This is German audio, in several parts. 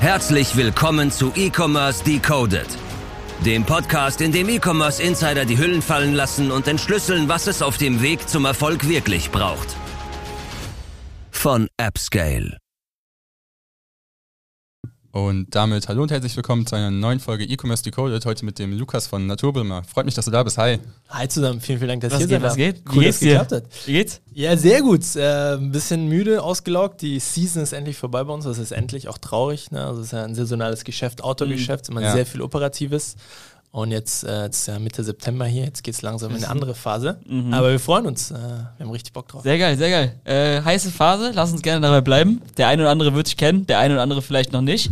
Herzlich willkommen zu E-Commerce Decoded, dem Podcast, in dem E-Commerce Insider die Hüllen fallen lassen und entschlüsseln, was es auf dem Weg zum Erfolg wirklich braucht. Von AppScale. Und damit hallo und herzlich willkommen zu einer neuen Folge E-Commerce Decoded. Heute mit dem Lukas von Naturbrimmer. Freut mich, dass du da bist. Hi. Hi zusammen, vielen, vielen Dank, dass ihr geht, seid. was geht? Cool, Wie geht's es dir? geklappt hat. Wie geht's? Ja, sehr gut. Äh, ein bisschen müde, ausgelaugt. Die Season ist endlich vorbei bei uns. Das ist endlich auch traurig. Ne? Also es ist ja ein saisonales Geschäft, Outdoor-Geschäft, immer Ja. sehr viel Operatives. Und jetzt, äh, ist ja Mitte September hier, jetzt geht es langsam in eine andere Phase. Aber wir freuen uns. Äh, wir haben richtig Bock drauf. Sehr geil, sehr geil. Äh, heiße Phase, lass uns gerne dabei bleiben. Der eine oder andere wird dich kennen, der eine oder andere vielleicht noch nicht.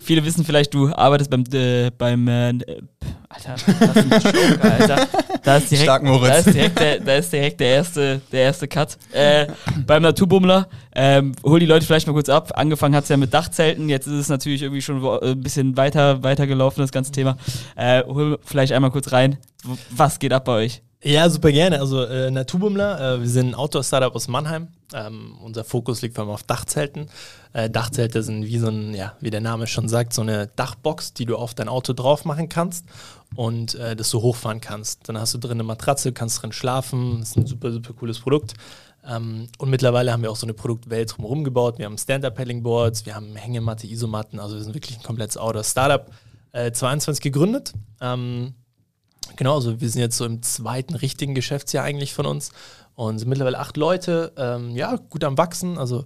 Viele wissen vielleicht, du arbeitest beim, äh, beim äh, äh, Alter, das ist ein Joker, Alter. Da ist direkt, Stark, Moritz. Da ist direkt, der, da ist direkt der, erste, der erste Cut. Äh, beim Naturbummler, ähm, hol die Leute vielleicht mal kurz ab. Angefangen hat es ja mit Dachzelten, jetzt ist es natürlich irgendwie schon äh, ein bisschen weiter, weiter gelaufen, das ganze Thema. Äh, hol vielleicht einmal kurz rein. Was geht ab bei euch? Ja, super gerne. Also äh, Naturbummler, äh, wir sind ein Outdoor-Startup aus Mannheim. Ähm, unser Fokus liegt vor allem auf Dachzelten. Äh, Dachzelte sind wie so ein, ja, wie der Name schon sagt, so eine Dachbox, die du auf dein Auto drauf machen kannst und äh, das du hochfahren kannst. Dann hast du drin eine Matratze, kannst drin schlafen. Das ist ein super, super cooles Produkt. Ähm, und mittlerweile haben wir auch so eine Produktwelt drumherum gebaut. Wir haben Stand-Up-Paddling-Boards, wir haben Hängematte, Isomatten. Also wir sind wirklich ein komplettes Outdoor-Startup. Äh, 22 gegründet. Ähm, Genau, also wir sind jetzt so im zweiten richtigen Geschäftsjahr eigentlich von uns und sind mittlerweile acht Leute, ähm, ja, gut am Wachsen, also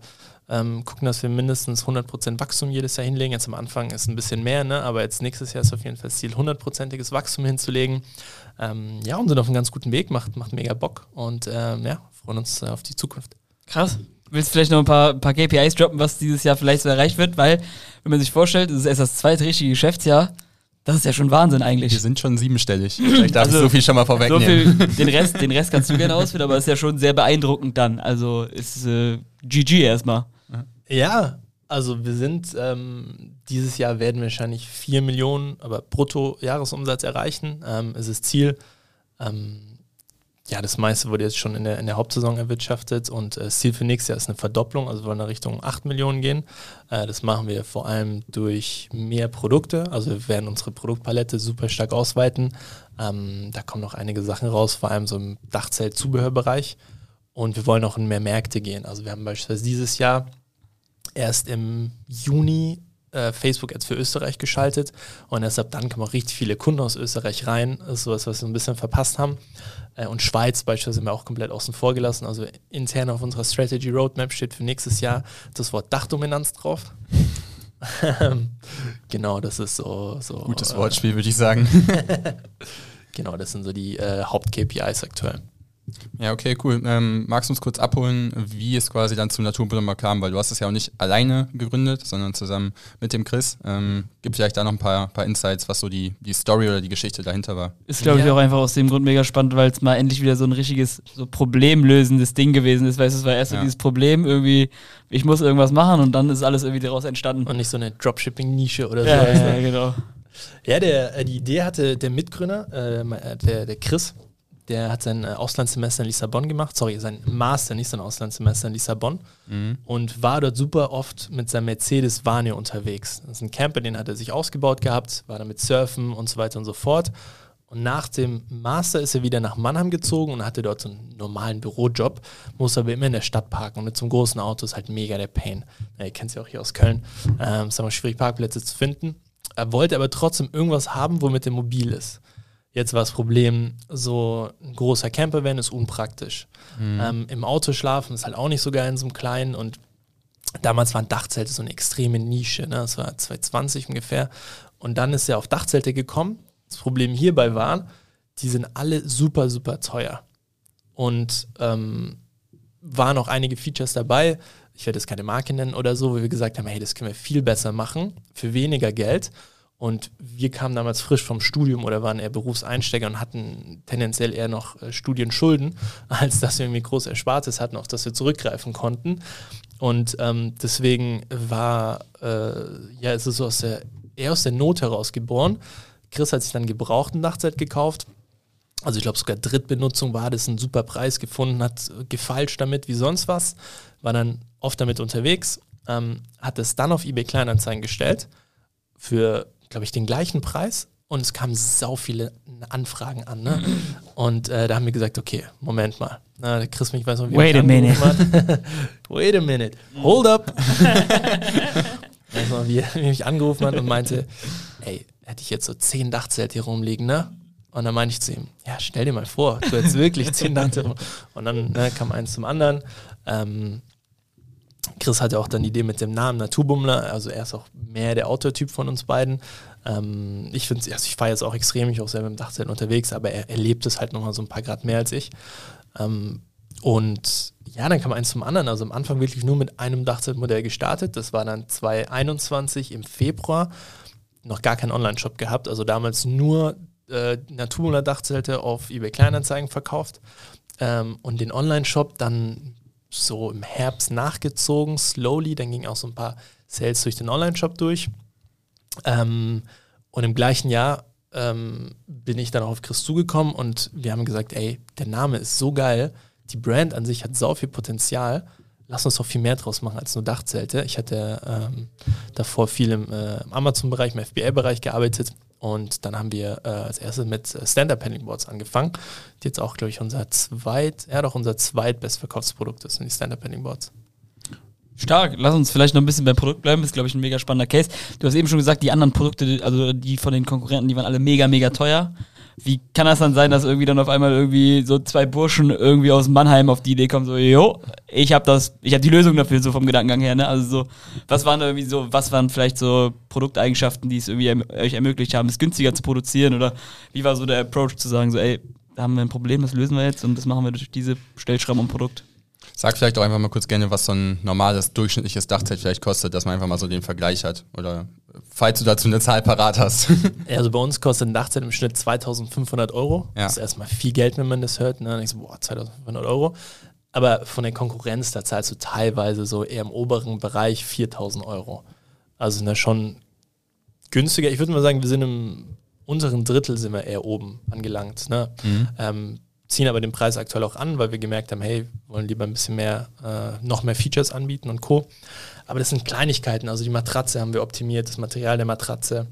ähm, gucken, dass wir mindestens 100% Wachstum jedes Jahr hinlegen. Jetzt am Anfang ist ein bisschen mehr, ne? aber jetzt nächstes Jahr ist auf jeden Fall das Ziel, 100%iges Wachstum hinzulegen. Ähm, ja, und sind auf einem ganz guten Weg, macht, macht mega Bock und ähm, ja, freuen uns äh, auf die Zukunft. Krass. Willst du vielleicht noch ein paar, ein paar KPIs droppen, was dieses Jahr vielleicht so erreicht wird? Weil, wenn man sich vorstellt, es ist erst das zweite richtige Geschäftsjahr, das ist ja schon Wahnsinn Wir eigentlich. sind schon siebenstellig. Vielleicht darf Also, ich so viel schon mal So vorwegnehmen. viel, den Rest, den Rest kannst du gerne ausführen, aber es ist ja schon sehr beeindruckend dann. Also ist äh, GG erstmal. Ja, also wir sind, ähm, dieses Jahr werden wir wahrscheinlich 4 Millionen, aber Brutto-Jahresumsatz erreichen. Ähm, ist das Ziel. Ähm, ja, das meiste wurde jetzt schon in der, in der Hauptsaison erwirtschaftet und äh, das Ziel für nächstes Jahr ist eine Verdopplung, also wir wollen in Richtung 8 Millionen gehen. Äh, das machen wir vor allem durch mehr Produkte, also wir werden unsere Produktpalette super stark ausweiten. Ähm, da kommen noch einige Sachen raus, vor allem so im Dachzelt-Zubehörbereich und wir wollen auch in mehr Märkte gehen. Also wir haben beispielsweise dieses Jahr erst im Juni äh, Facebook jetzt für Österreich geschaltet und ab dann kommen auch richtig viele Kunden aus Österreich rein. Das ist sowas, was wir ein bisschen verpasst haben. Äh, und Schweiz beispielsweise haben wir auch komplett außen vor gelassen. Also intern auf unserer Strategy Roadmap steht für nächstes Jahr das Wort Dachdominanz drauf. genau, das ist so. so Gutes äh, Wortspiel, würde ich sagen. Genau, das sind so die äh, Haupt-KPIs aktuell. Ja, okay, cool. Ähm, magst du uns kurz abholen, wie es quasi dann zum Naturbrimmer kam? Weil du hast es ja auch nicht alleine gegründet, sondern zusammen mit dem Chris. Ähm, gib vielleicht da noch ein paar, paar Insights, was so die, die Story oder die Geschichte dahinter war. Ist, glaube ich, Ja. auch einfach aus dem Grund mega spannend, weil es mal endlich wieder so ein richtiges, so problemlösendes Ding gewesen ist. Weißt du, es war erst so Ja. dieses Problem, irgendwie, ich muss irgendwas machen und dann ist alles irgendwie daraus entstanden. Und nicht so eine Dropshipping-Nische oder so. ja, ja, ja, genau. Ja, der, äh, die Idee hatte der Mitgründer, äh, der, der Chris, der hat sein äh, Auslandssemester in Lissabon gemacht, sorry, sein Master, nicht sein Auslandssemester in Lissabon und war dort super oft mit seinem Mercedes Vane unterwegs. Das ist ein Camper, den hat er sich ausgebaut gehabt, war damit surfen und so weiter und so fort. Und nach dem Master ist er wieder nach Mannheim gezogen und hatte dort so einen normalen Bürojob, muss aber immer in der Stadt parken und mit so einem großen Auto ist halt mega der Pain. Ja, ihr kennt es ja auch hier aus Köln. Ähm, es ist aber schwierig, Parkplätze zu finden. Er wollte aber trotzdem irgendwas haben, womit er mobil ist. Jetzt war das Problem, so ein großer Campervan ist unpraktisch. Ähm, Im Auto schlafen ist halt auch nicht so geil in so einem kleinen und damals waren Dachzelte so eine extreme Nische, ne? das war 2020 ungefähr. Und dann ist er auf Dachzelte gekommen. Das Problem hierbei war, die sind alle super, super teuer. Und ähm, waren auch einige Features dabei, ich werde jetzt keine Marke nennen oder so, wo wir gesagt haben, hey, das können wir viel besser machen, für weniger Geld. Und wir kamen damals frisch vom Studium oder waren eher Berufseinsteiger und hatten tendenziell eher noch äh, Studienschulden, als dass wir irgendwie groß Erspartes hatten, auf das wir zurückgreifen konnten. Und ähm, deswegen war, äh, ja, es ist so aus der, eher aus der Not heraus geboren. Chris hat sich dann gebrauchten Nachtzeit gekauft. Also ich glaube sogar Drittbenutzung war das ein super Preis gefunden, hat äh, gefeilscht damit wie sonst was, war dann oft damit unterwegs ähm, hat es dann auf eBay Kleinanzeigen gestellt für, glaube ich, den gleichen Preis und es kamen sau viele Anfragen an. Ne? Und äh, da haben wir gesagt, okay, Moment mal. Na, der Chris mich weiß noch, wie Wait a minute. hat. Wait a minute. Hold up. weiß noch, wie er mich angerufen hat und meinte, ey, hätte ich jetzt so zehn Dachzelte hier rumliegen, ne? Und dann meinte ich zu ihm, ja, stell dir mal vor, du hättest wirklich zehn Dachzelte rum. Und dann ne, kam eins zum anderen. Ähm, Chris hatte auch dann die Idee mit dem Namen Naturbummler, also er ist auch mehr der Autortyp von uns beiden. Ähm, ich finde, also ich fahre jetzt auch extrem, ich auch selber im Dachzelt unterwegs, aber er, er lebt es halt nochmal so ein paar Grad mehr als ich. Ähm, und ja, dann kam eins zum anderen. Also am Anfang wirklich nur mit einem Dachzeltmodell gestartet. Das war dann 2021 im Februar. Noch gar keinen Online-Shop gehabt. Also damals nur äh, Naturbummler Dachzelte auf eBay Kleinanzeigen verkauft. Ähm, und den Online-Shop dann so im Herbst nachgezogen, slowly. Dann ging auch so ein paar Sales durch den Online-Shop durch. Ähm, und im gleichen Jahr ähm, bin ich dann auch auf Chris zugekommen und wir haben gesagt, ey, der Name ist so geil, die Brand an sich hat so viel Potenzial, lass uns doch viel mehr draus machen als nur Dachzelte. Ich hatte ähm, davor viel im, äh, im Amazon-Bereich, im FBA-Bereich gearbeitet und dann haben wir äh, als erstes mit äh, Stand-Up-Paddling-Boards angefangen, die jetzt auch, glaube ich, unser zweit, ja doch unser zweitbestverkaufsprodukt ist, sind die Stand-Up-Paddling-Boards. Stark. Lass uns vielleicht noch ein bisschen beim Produkt bleiben. Ist, glaube ich, ein mega spannender Case. Du hast eben schon gesagt, die anderen Produkte, also die von den Konkurrenten, die waren alle mega, mega teuer. Wie kann das dann sein, dass irgendwie dann auf einmal irgendwie so zwei Burschen irgendwie aus Mannheim auf die Idee kommen, so, jo, ich habe das, ich habe die Lösung dafür, so vom Gedankengang her, ne? Also so, was waren da irgendwie so, was waren vielleicht so Produkteigenschaften, die es irgendwie erm euch ermöglicht haben, es günstiger zu produzieren oder wie war so der Approach zu sagen, so, ey, da haben wir ein Problem, das lösen wir jetzt und das machen wir durch diese Stellschrauben und Produkt? Sag vielleicht auch einfach mal kurz gerne, was so ein normales, durchschnittliches Dachzelt vielleicht kostet, dass man einfach mal so den Vergleich hat. Oder falls du dazu eine Zahl parat hast. Also bei uns kostet ein Dachzelt im Schnitt 2500 Euro. Ja. Das ist erstmal viel Geld, wenn man das hört. Ne? Dann denkst du, boah, 2500 Euro. Aber von der Konkurrenz, da zahlst du teilweise so eher im oberen Bereich 4000 Euro. Also sind da schon günstiger. Ich würde mal sagen, wir sind im unteren Drittel sind wir eher oben angelangt. Ne? Ähm, ziehen aber den Preis aktuell auch an, weil wir gemerkt haben, hey, wollen lieber ein bisschen mehr, äh, noch mehr Features anbieten und Co. Aber das sind Kleinigkeiten. Also die Matratze haben wir optimiert, das Material der Matratze.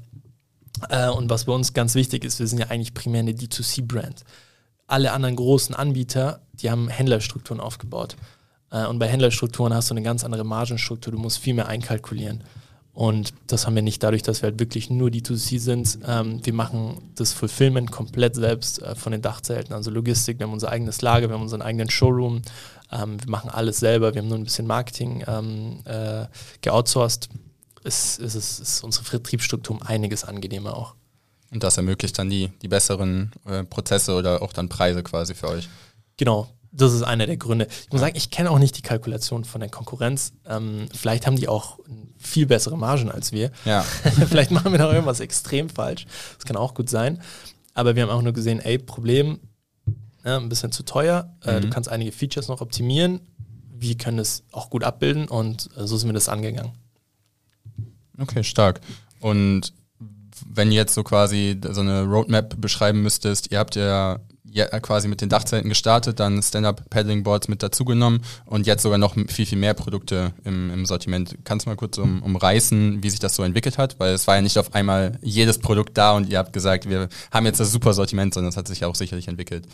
Äh, und was bei uns ganz wichtig ist, wir sind ja eigentlich primär eine D2C-Brand. Alle anderen großen Anbieter, die haben Händlerstrukturen aufgebaut. Äh, und bei Händlerstrukturen hast du eine ganz andere Margenstruktur, du musst viel mehr einkalkulieren. Und das haben wir nicht dadurch, dass wir halt wirklich nur D2C sind. Ähm, wir machen das Fulfillment komplett selbst äh, von den Dachzelten, also Logistik, wir haben unser eigenes Lager, wir haben unseren eigenen Showroom, ähm, wir machen alles selber, wir haben nur ein bisschen Marketing ähm, äh, geoutsourced. Es, es, ist, es ist unsere Vertriebsstruktur um einiges angenehmer auch. Und das ermöglicht dann die, die besseren äh, Prozesse oder auch dann Preise quasi für euch. Genau, das ist einer der Gründe. Ich muss sagen, ich kenne auch nicht die Kalkulation von der Konkurrenz. Ähm, vielleicht haben die auch viel bessere Margen als wir. Ja. vielleicht machen wir da irgendwas extrem falsch. Das kann auch gut sein. Aber wir haben auch nur gesehen, ey, Problem, ne, ein bisschen zu teuer. Äh, du kannst einige Features noch optimieren. Wir können es auch gut abbilden und äh, so sind wir das angegangen. Okay, stark. Und wenn ihr jetzt so quasi so eine Roadmap beschreiben müsstest, ihr habt ja, ja quasi mit den Dachzelten gestartet, dann Stand-Up-Paddling-Boards mit dazugenommen und jetzt sogar noch viel, viel mehr Produkte im, im Sortiment. Kannst du mal kurz um, umreißen, wie sich das so entwickelt hat? Weil es war ja nicht auf einmal jedes Produkt da und ihr habt gesagt, wir haben jetzt das super Sortiment, sondern es hat sich ja auch sicherlich entwickelt.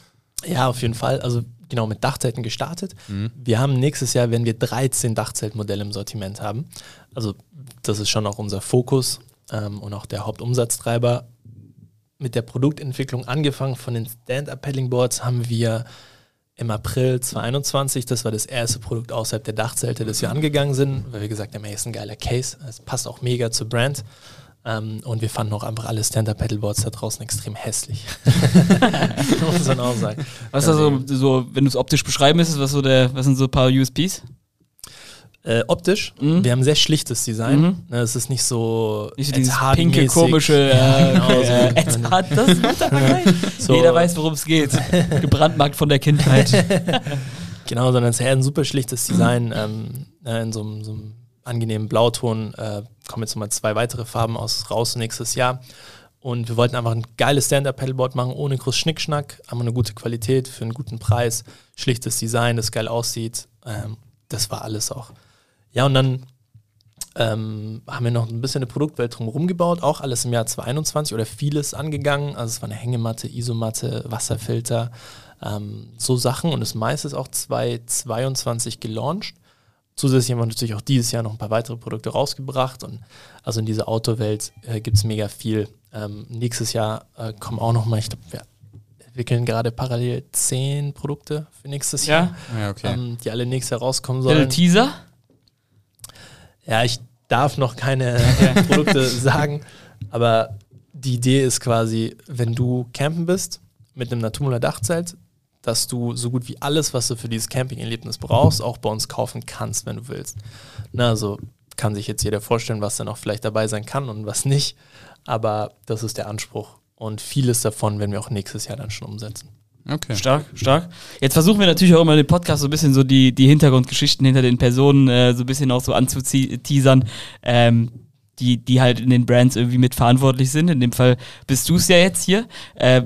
Ja, auf jeden Fall. Also genau mit Dachzelten gestartet. Wir haben nächstes Jahr, werden wir 13 Dachzeltmodelle im Sortiment haben. Also das ist schon auch unser Fokus ähm, und auch der Hauptumsatztreiber. Mit der Produktentwicklung angefangen von den Stand-Up-Paddling-Boards haben wir im April 2021, das war das erste Produkt außerhalb der Dachzelte, das wir angegangen sind, weil wir gesagt haben, hey, ist ein geiler Case, es passt auch mega zur Brand. Ähm, und wir fanden auch einfach alle Stand-Up-Paddleboards da draußen extrem hässlich. Muss man auch sagen. Was ist also so, wenn du es optisch beschreiben müsstest, was so der, was sind so ein paar USPs? Äh, optisch, Mhm. wir haben ein sehr schlichtes Design. Mhm. Ne, es ist nicht so Nicht dieses pinke, komische, Ja, genau so. äh, das ist guter Vergleich. So- Jeder weiß, worum es geht. Gebrandmarkt von der Kindheit. Genau, sondern es ist ein super schlichtes Design ähm, äh, in so, einem- so einem angenehmen Blauton. Äh, kommen jetzt nochmal zwei weitere Farben aus raus nächstes Jahr. Und wir wollten einfach ein geiles Stand-Up-Paddleboard machen, ohne groß Schnickschnack, aber eine gute Qualität für einen guten Preis, schlichtes Design, das geil aussieht. Ähm, das war alles auch. Ja, und dann ähm, haben wir noch ein bisschen eine Produktwelt drumherum gebaut, auch alles im Jahr 2021 oder vieles angegangen. Also es war eine Hängematte, Isomatte, Wasserfilter, ähm, so Sachen und das meiste ist auch 2022 gelauncht. Zusätzlich haben wir natürlich auch dieses Jahr noch ein paar weitere Produkte rausgebracht und also in dieser Outdoor-Welt äh, gibt es mega viel. Ähm, nächstes Jahr äh, kommen auch noch mal, ich glaube, wir entwickeln gerade parallel zehn Produkte für nächstes Ja? Jahr, Ja, okay. ähm, die alle nächstes Jahr rauskommen Little sollen. Teaser? Ja, ich darf noch keine Produkte sagen, aber die Idee ist quasi, wenn du campen bist mit einem Naturmüller Dachzelt, dass du so gut wie alles, was du für dieses Camping-Erlebnis brauchst, auch bei uns kaufen kannst, wenn du willst. Na, also kann sich jetzt jeder vorstellen, was da noch vielleicht dabei sein kann und was nicht, aber das ist der Anspruch. Und vieles davon werden wir auch nächstes Jahr dann schon umsetzen. Okay. Stark, stark. Jetzt versuchen wir natürlich auch immer dem Podcast so ein bisschen so die, die Hintergrundgeschichten hinter den Personen äh, so ein bisschen auch so anzuteasern, ähm, die, die halt in den Brands irgendwie mitverantwortlich sind. In dem Fall bist du es ja jetzt hier. Äh,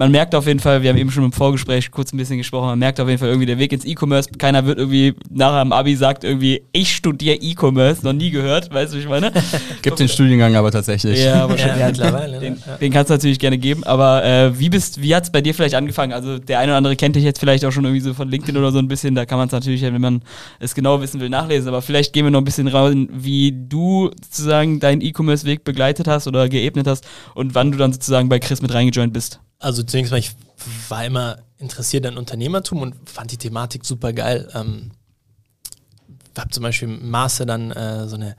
man merkt auf jeden Fall, wir haben eben schon im Vorgespräch kurz ein bisschen gesprochen, man merkt auf jeden Fall irgendwie der Weg ins E-Commerce. Keiner wird irgendwie nachher am Abi sagt irgendwie, ich studiere E-Commerce, noch nie gehört, weißt du, wie ich meine? Gibt den Studiengang aber tatsächlich. Ja, schon, Ja, mittlerweile, ne? Den, Ja. den kannst du natürlich gerne geben, aber äh, wie bist, wie hat es bei dir vielleicht angefangen? Also der eine oder andere kennt dich jetzt vielleicht auch schon irgendwie so von LinkedIn oder so ein bisschen, da kann man es natürlich, wenn man es genau wissen will, nachlesen, aber vielleicht gehen wir noch ein bisschen raus, wie du sozusagen deinen E-Commerce-Weg begleitet hast oder geebnet hast und wann du dann sozusagen bei Chris mit reingejoint bist. Also zunächst mal, ich war immer interessiert an Unternehmertum und fand die Thematik super geil. Ähm, habe zum Beispiel im Master dann äh, so eine,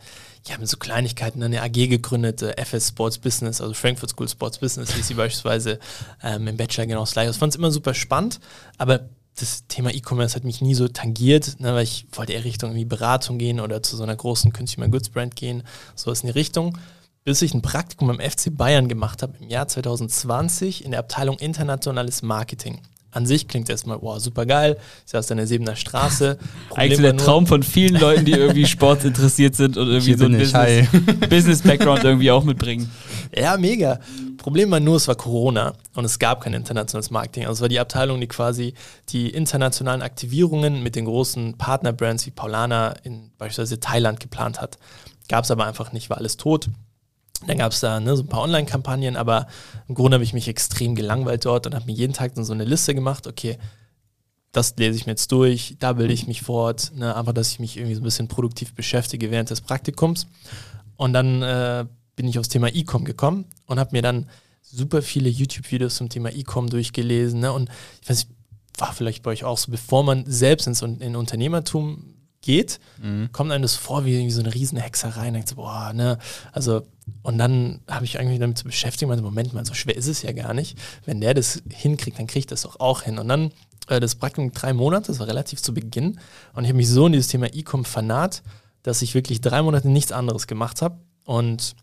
ja, mit so Kleinigkeiten eine AG gegründet, äh, FS Sports Business, also Frankfurt School Sports Business, hieß sie beispielsweise ähm, im Bachelor genau das gleiche. Ich fand es immer super spannend, aber das Thema E-Commerce hat mich nie so tangiert, ne, weil ich wollte eher Richtung irgendwie Beratung gehen oder zu so einer großen Consumer Goods Brand gehen, sowas in die Richtung bis ich ein Praktikum beim FC Bayern gemacht habe im Jahr 2020 in der Abteilung Internationales Marketing. An sich klingt erstmal, wow, super geil. Ich saß an der Sebener Straße. Eigentlich der Traum von vielen Leuten, die irgendwie Sport interessiert sind und irgendwie Hier so ein bin ich, Business- Business-Background irgendwie auch mitbringen. Ja, mega. Problem war nur, es war Corona und es gab kein internationales Marketing. Also es war die Abteilung, die quasi die internationalen Aktivierungen mit den großen Partnerbrands wie Paulana in beispielsweise Thailand geplant hat. Gab es aber einfach nicht, war alles tot. Dann gab es da ne, so ein paar Online-Kampagnen, aber im Grunde habe ich mich extrem gelangweilt dort und habe mir jeden Tag dann so eine Liste gemacht, okay, das lese ich mir jetzt durch, da bilde ich mich fort, ne, einfach, dass ich mich irgendwie so ein bisschen produktiv beschäftige während des Praktikums. Und dann äh, bin ich aufs Thema E-Com gekommen und habe mir dann super viele YouTube-Videos zum Thema E-Com durchgelesen. Ne? Und ich weiß nicht, war vielleicht bei euch auch so, bevor man selbst ins in Unternehmertum geht, kommt einem das vor wie irgendwie so eine riesen Hexerei. Und denkt so, boah, ne, also, und dann habe ich eigentlich damit zu beschäftigen, meinte, Moment mal, so schwer ist es ja gar nicht. Wenn der das hinkriegt, dann kriegt das doch auch hin. Und dann äh, das Praktikum drei Monate, das war relativ zu Beginn. Und ich habe mich so in dieses Thema E-Com vernarrt, dass ich wirklich drei Monate nichts anderes gemacht habe. Und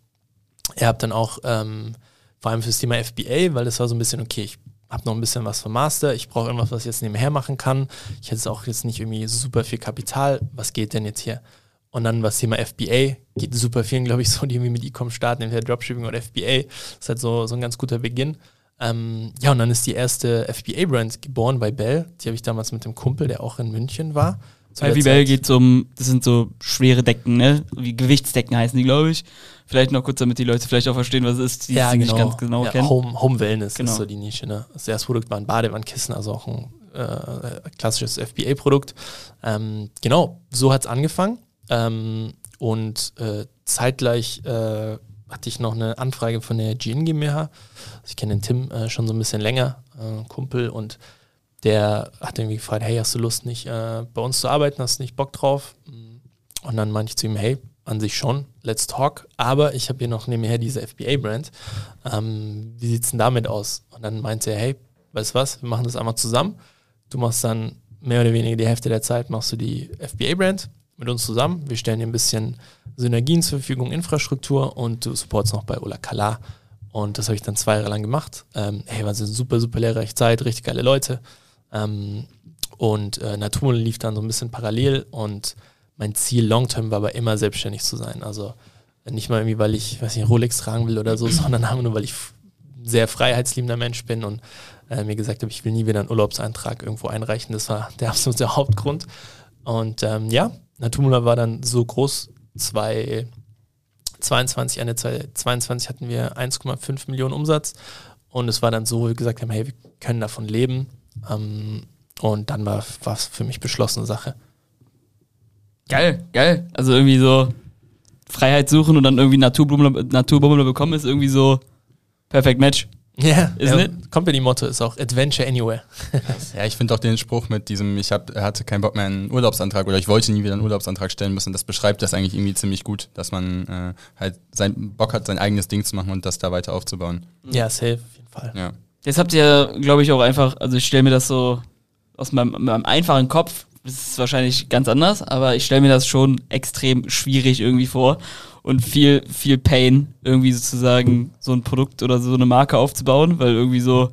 er hat dann auch ähm, vor allem fürs Thema FBA, weil das war so ein bisschen, okay, ich habe noch ein bisschen was vom Master, ich brauche irgendwas, was ich jetzt nebenher machen kann. Ich hätte auch jetzt nicht irgendwie super viel Kapital. Was geht denn jetzt hier? Und dann was Thema FBA geht super vielen, glaube ich, so, die irgendwie mit E-Com starten, entweder Dropshipping oder FBA. Das ist halt so, so ein ganz guter Beginn. Ähm, ja, und dann ist die erste FBA-Brand geboren bei Bell. Die habe ich damals mit dem Kumpel, der auch in München war. Bei Zeit- geht es um, das sind so schwere Decken, ne? Wie Gewichtsdecken heißen die, glaube ich. Vielleicht noch kurz, damit die Leute vielleicht auch verstehen, was es ist, die es nicht ganz genau ja, kennen. Home, Home Wellness Genau. ist so die Nische. Ne? Das erste Produkt war ein Badewannenkissen, also auch ein äh, klassisches FBA-Produkt. Ähm, genau, so hat es angefangen. Ähm, und äh, zeitgleich äh, hatte ich noch eine Anfrage von der GN GmbH. Also ich kenne den Tim äh, schon so ein bisschen länger, äh, Kumpel, und der hat irgendwie gefragt, hey, hast du Lust nicht äh, bei uns zu arbeiten, hast du nicht Bock drauf? Und dann meinte ich zu ihm, hey, an sich schon, let's talk, aber ich habe hier noch nebenher diese FBA-Brand. Ähm, wie sieht es denn damit aus? Und dann meinte er, hey, weißt du was, wir machen das einmal zusammen. Du machst dann mehr oder weniger die Hälfte der Zeit, machst du die FBA-Brand mit uns zusammen. Wir stellen dir ein bisschen Synergien zur Verfügung, Infrastruktur und du supportst noch bei Ola Kala. Und das habe ich dann zwei Jahre lang gemacht. Ähm, hey, war eine super, super lehrreiche Zeit, richtig geile Leute. Ähm, und äh, Naturmodell lief dann so ein bisschen parallel und mein Ziel long-term war aber immer selbstständig zu sein. Also nicht mal irgendwie, weil ich, weiß nicht, Rolex tragen will oder so, sondern einfach nur, weil ich sehr freiheitsliebender Mensch bin und äh, mir gesagt habe, ich will nie wieder einen Urlaubseintrag irgendwo einreichen. Das war der absolute Hauptgrund. Und ähm, ja, Naturmula war dann so groß 2022, Ende 2022 hatten wir 1,5 Millionen Umsatz und es war dann so, wie wir gesagt haben, hey, wir können davon leben. Ähm, und dann war es für mich beschlossene Sache. Geil, geil. Also irgendwie so Freiheit suchen und dann irgendwie Naturbummler, Naturbummler bekommen ist irgendwie so perfekt Match. Ja, yeah, Company-Motto ist auch Adventure Anywhere. ja, ich finde auch den Spruch mit diesem, ich hab, hatte keinen Bock mehr einen Urlaubsantrag oder ich wollte nie wieder einen Urlaubsantrag stellen müssen, das beschreibt das eigentlich irgendwie ziemlich gut, dass man äh, halt sein Bock hat, sein eigenes Ding zu machen und das da weiter aufzubauen. Ja, safe, auf jeden Fall. Ja. Jetzt habt ihr, glaube ich, auch einfach, also ich stelle mir das so aus meinem, meinem einfachen Kopf, ist wahrscheinlich ganz anders, aber ich stelle mir das schon extrem schwierig irgendwie vor und viel, viel Pain, irgendwie sozusagen so ein Produkt oder so eine Marke aufzubauen, weil irgendwie so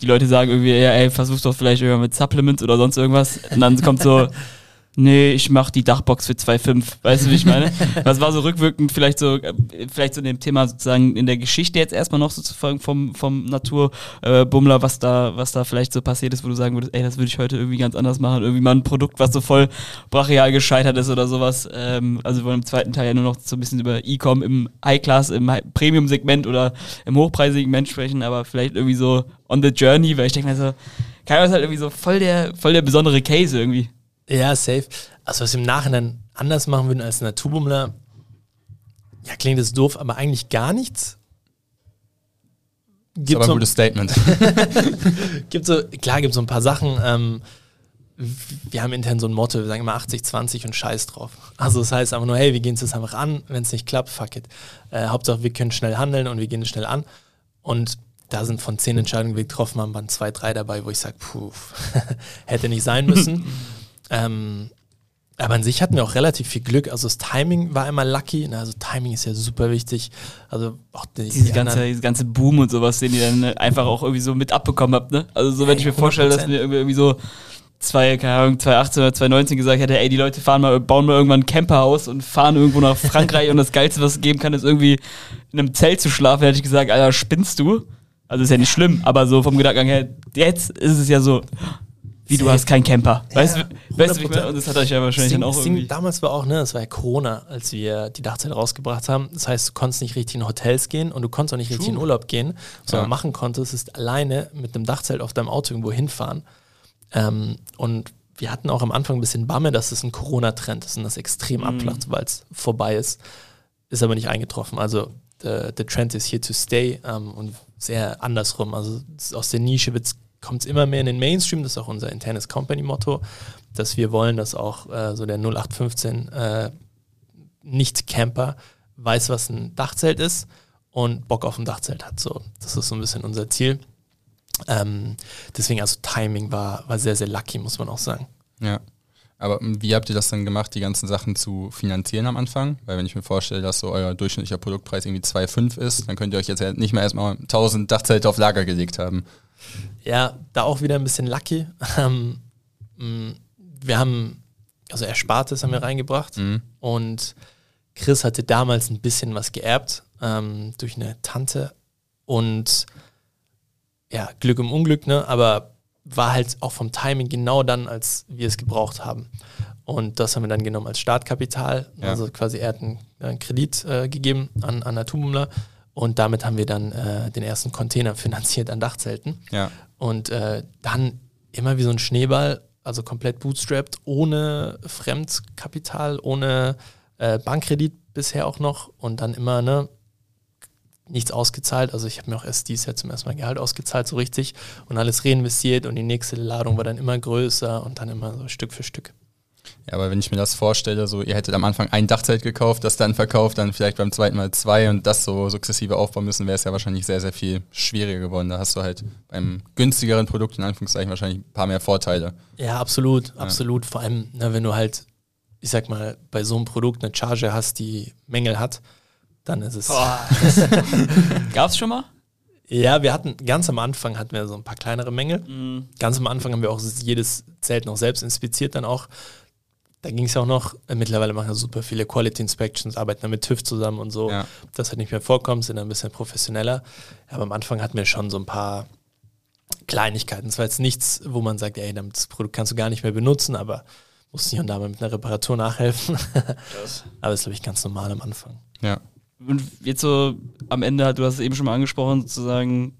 die Leute sagen irgendwie, ja, ey, versuch doch vielleicht irgendwann mit Supplements oder sonst irgendwas. Und dann kommt so, nee, ich mach die Dachbox für 2,5. Weißt du, wie ich meine? Das war so rückwirkend vielleicht so, äh, vielleicht so in dem Thema sozusagen in der Geschichte jetzt erstmal noch sozusagen vom, vom Naturbummler, äh, was da, was da vielleicht so passiert ist, wo du sagen würdest, ey, das würde ich heute irgendwie ganz anders machen. Irgendwie mal ein Produkt, was so voll brachial gescheitert ist oder sowas. Ähm, also wir wollen im zweiten Teil ja nur noch so ein bisschen über E-Com im High-Class, im Premium-Segment oder im Hochpreissegment sprechen, aber vielleicht irgendwie so on the journey, weil ich denke mir so, Kai ist halt irgendwie so voll der, voll der besondere Case irgendwie. Ja, safe. Also was wir im Nachhinein anders machen würden als Naturbummler, ja, klingt das doof, aber eigentlich gar nichts. Gibt das ist aber so, ein gutes Statement. gibt so, klar, gibt so ein paar Sachen. Ähm, wir haben intern so ein Motto, wir sagen immer 80, 20 und Scheiß drauf. Also das heißt einfach nur, hey, wir gehen es jetzt einfach an, wenn es nicht klappt, fuck it. Äh, Hauptsache, wir können schnell handeln und wir gehen es schnell an. Und da sind von zehn Entscheidungen, die wir getroffen haben, waren zwei, drei dabei, wo ich sage, puh, hätte nicht sein müssen. Ähm, aber an sich hatten wir auch relativ viel Glück. Also das Timing war einmal lucky. Also Timing ist ja super wichtig. Also auch die, diese, die ganze, diese ganze Boom und sowas, den ihr dann einfach auch irgendwie so mit abbekommen habt. Ne? Also so, wenn ich mir vorstelle, dass wir irgendwie so zwei, keine Ahnung, 2018 oder 2019 gesagt hätte, ey, die Leute fahren mal, bauen mal irgendwann ein Camperhaus und fahren irgendwo nach Frankreich und das Geilste, was es geben kann, ist irgendwie in einem Zelt zu schlafen, hätte ich gesagt, Alter, spinnst du? Also ist ja nicht schlimm, aber so vom Gedanken her, jetzt ist es ja so, wie du hast keinen Camper. Weißt, ja, weißt du, wie das hat euch ja wahrscheinlich Ding, dann auch irgendwie. damals war auch, ne, das war ja Corona, als wir die Dachzeit rausgebracht haben. Das heißt, du konntest nicht richtig in Hotels gehen und du konntest auch nicht richtig in Urlaub gehen. Was ja. du machen konntest, ist alleine mit einem Dachzelt auf deinem Auto irgendwo hinfahren. Ähm, und wir hatten auch am Anfang ein bisschen Bamme, dass es ein Corona-Trend ist und das extrem mhm. abflacht, sobald es vorbei ist. Ist aber nicht eingetroffen. Also, the, the trend is here to stay ähm, und sehr andersrum. Also, aus der Nische wird es kommt es immer mehr in den Mainstream, das ist auch unser internes Company-Motto, dass wir wollen, dass auch äh, so der 0815 äh, Nicht-Camper weiß, was ein Dachzelt ist und Bock auf ein Dachzelt hat. So, das ist so ein bisschen unser Ziel. Ähm, deswegen, also Timing war, war sehr, sehr lucky, muss man auch sagen. Ja. Aber wie habt ihr das dann gemacht, die ganzen Sachen zu finanzieren am Anfang? Weil wenn ich mir vorstelle, dass so euer durchschnittlicher Produktpreis irgendwie 2,5 ist, dann könnt ihr euch jetzt nicht mehr erstmal 1000 Dachzelte auf Lager gelegt haben. Ja, da auch wieder ein bisschen lucky. Ähm, mm, wir haben, also Erspartes haben wir reingebracht mhm. und Chris hatte damals ein bisschen was geerbt ähm, durch eine Tante und ja, Glück im Unglück, ne? aber war halt auch vom Timing genau dann, als wir es gebraucht haben. Und das haben wir dann genommen als Startkapital. Ja. Also quasi er hat einen, einen Kredit äh, gegeben an, an Naturbummler und damit haben wir dann äh, den ersten Container finanziert an Dachzelten. Ja. Und äh, dann immer wie so ein Schneeball, also komplett bootstrapped, ohne Fremdkapital, ohne äh, Bankkredit bisher auch noch und dann immer ne, nichts ausgezahlt. Also ich habe mir auch erst dieses Jahr zum ersten Mal Gehalt ausgezahlt, so richtig und alles reinvestiert und die nächste Ladung war dann immer größer und dann immer so Stück für Stück. Ja, aber wenn ich mir das vorstelle, so ihr hättet am Anfang ein Dachzelt gekauft, das dann verkauft, dann vielleicht beim zweiten Mal zwei und das so sukzessive aufbauen müssen, wäre es ja wahrscheinlich sehr, sehr viel schwieriger geworden. Da hast du halt beim günstigeren Produkt in Anführungszeichen wahrscheinlich ein paar mehr Vorteile. Ja, absolut, ja. absolut. Vor allem, na, ne, wenn du halt, ich sag mal, bei so einem Produkt eine Charge hast, die Mängel hat, dann ist es. Gab es schon mal? Ja, wir hatten ganz am Anfang hatten wir so ein paar kleinere Mängel. Mhm. Ganz am Anfang haben wir auch jedes Zelt noch selbst inspiziert, dann auch da ging es auch noch, äh, mittlerweile machen wir super viele Quality Inspections, arbeiten dann mit TÜV zusammen und so. Ja. Das hat nicht mehr vorkommt, sind ein bisschen professioneller. Aber am Anfang hatten wir schon so ein paar Kleinigkeiten. Es war jetzt nichts, wo man sagt, ey, das Produkt kannst du gar nicht mehr benutzen, aber Muss hier und da mal mit einer Reparatur nachhelfen. Aber das ist, glaube ich, ganz normal am Anfang. Ja. Und jetzt so am Ende, du hast es eben schon mal angesprochen, sozusagen,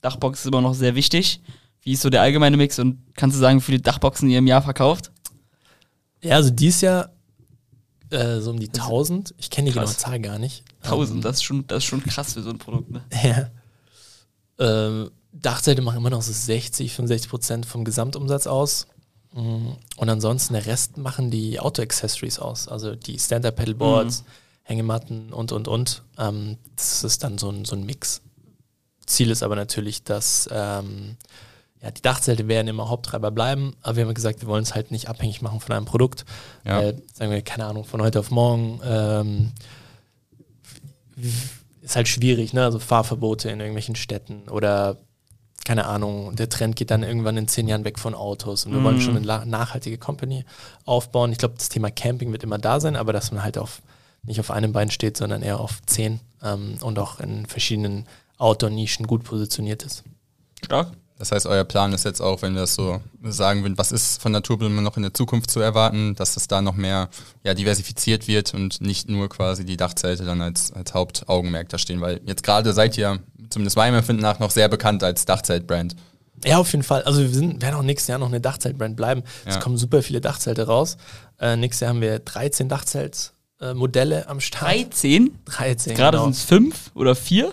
Dachbox ist immer noch sehr wichtig. Wie ist so der allgemeine Mix und kannst du sagen, wie viele Dachboxen ihr im Jahr verkauft? Ja, also dieses Jahr äh, so um die 1000. Ich kenne die Krass. genaue Zahl gar nicht. 1000, das ist schon, das ist schon krass für so ein Produkt, ne? Ja. Ähm, Dachzelte machen immer noch so 60, 65 Prozent vom Gesamtumsatz aus. Mm, Und ansonsten der Rest machen die Auto-Accessories aus. Also die Stand-Up-Pedalboards, Hängematten und, und, und. Ähm, das ist dann so ein, so ein Mix. Ziel ist aber natürlich, dass ähm, ja, die Dachzelte werden immer Haupttreiber bleiben, aber wir haben gesagt, wir wollen es halt nicht abhängig machen von einem Produkt. Ja. Weil, sagen wir, keine Ahnung, von heute auf morgen ähm, ist halt schwierig, ne? Also Fahrverbote in irgendwelchen Städten oder keine Ahnung, der Trend geht dann irgendwann in zehn Jahren weg von Autos und wir wollen schon eine nachhaltige Company aufbauen. Ich glaube, das Thema Camping wird immer da sein, aber dass man halt auf nicht auf einem Bein steht, sondern eher auf zehn ähm, und auch in verschiedenen Outdoor-Nischen gut positioniert ist. Stark. Das heißt, euer Plan ist jetzt auch, wenn wir das so sagen würden, was ist von Naturblumen noch in der Zukunft zu erwarten, dass das da noch mehr ja, diversifiziert wird und nicht nur quasi die Dachzelte dann als, als Hauptaugenmerk da stehen, weil jetzt gerade seid ihr, zumindest meinem Empfinden nach, noch sehr bekannt als Dachzeltbrand. Ja, auf jeden Fall. Also wir sind, werden auch nächstes Jahr noch eine Dachzeltbrand bleiben. Es Ja. kommen super viele Dachzelte raus. Äh, nächstes Jahr haben wir 13 Dachzeltmodelle am Start. 13? 13, Gerade genau. sind es 5 oder 4?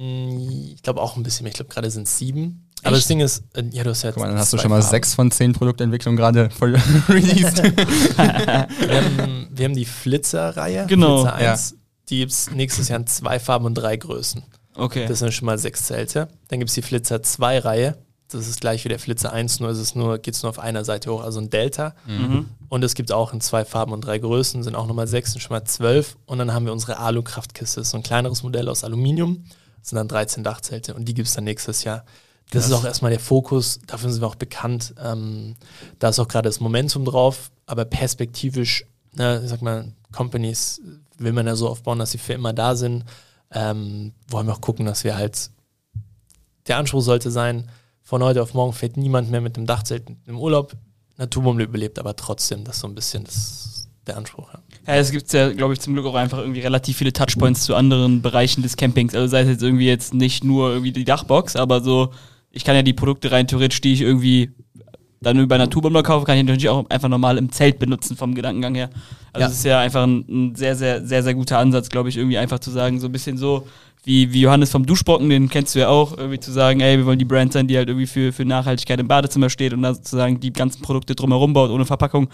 Mm, Ich glaube auch ein bisschen mehr. Ich glaube, gerade sind es sieben. Aber das Ding ist, äh, ja, du hast ja Guck mal, dann hast du schon mal Farben. sechs von zehn Produktentwicklungen gerade voll released. Wir haben, wir haben die Flitzer-Reihe. Genau, Flitzer 1. Die gibt es nächstes Jahr in zwei Farben und drei Größen. Okay. Das sind schon mal sechs Zelte. Dann gibt es die Flitzer 2-Reihe. Das ist gleich wie der Flitzer 1, nur ist es nur, geht es nur auf einer Seite hoch, also ein Delta. mhm. Und es gibt auch in zwei Farben und drei Größen, sind auch nochmal sechs und schon mal zwölf. Und dann haben wir unsere Alu-Kraftkiste, das ist so ein kleineres Modell aus Aluminium. Das sind dann 13 Dachzelte und die gibt es dann nächstes Jahr. Das ist auch erstmal der Fokus, dafür sind wir auch bekannt. Ähm, da ist auch gerade das Momentum drauf, aber perspektivisch, ne, ich sag mal, Companies will man ja so aufbauen, dass sie für immer da sind. Ähm, wollen wir auch gucken, dass wir halt, der Anspruch sollte sein, von heute auf morgen fährt niemand mehr mit dem Dachzelt im Urlaub. Naturbaum überlebt, aber trotzdem, das ist so ein bisschen das, der Anspruch. Ja. Ja, es gibt ja, glaube ich, zum Glück auch einfach irgendwie relativ viele Touchpoints zu anderen Bereichen des Campings. Also sei es jetzt irgendwie jetzt nicht nur irgendwie die Dachbox, aber so, ich kann ja die Produkte rein theoretisch, die ich irgendwie dann über Naturbummler kaufe, kann ich natürlich auch einfach normal im Zelt benutzen vom Gedankengang her. Also Ja. es ist ja einfach ein, ein sehr, sehr, sehr, sehr guter Ansatz, glaube ich, irgendwie einfach zu sagen, so ein bisschen so, wie, wie Johannes vom Duschbrocken, den kennst du ja auch, irgendwie zu sagen, ey, wir wollen die Brand sein, die halt irgendwie für, für Nachhaltigkeit im Badezimmer steht und da sozusagen die ganzen Produkte drumherum baut, ohne Verpackung,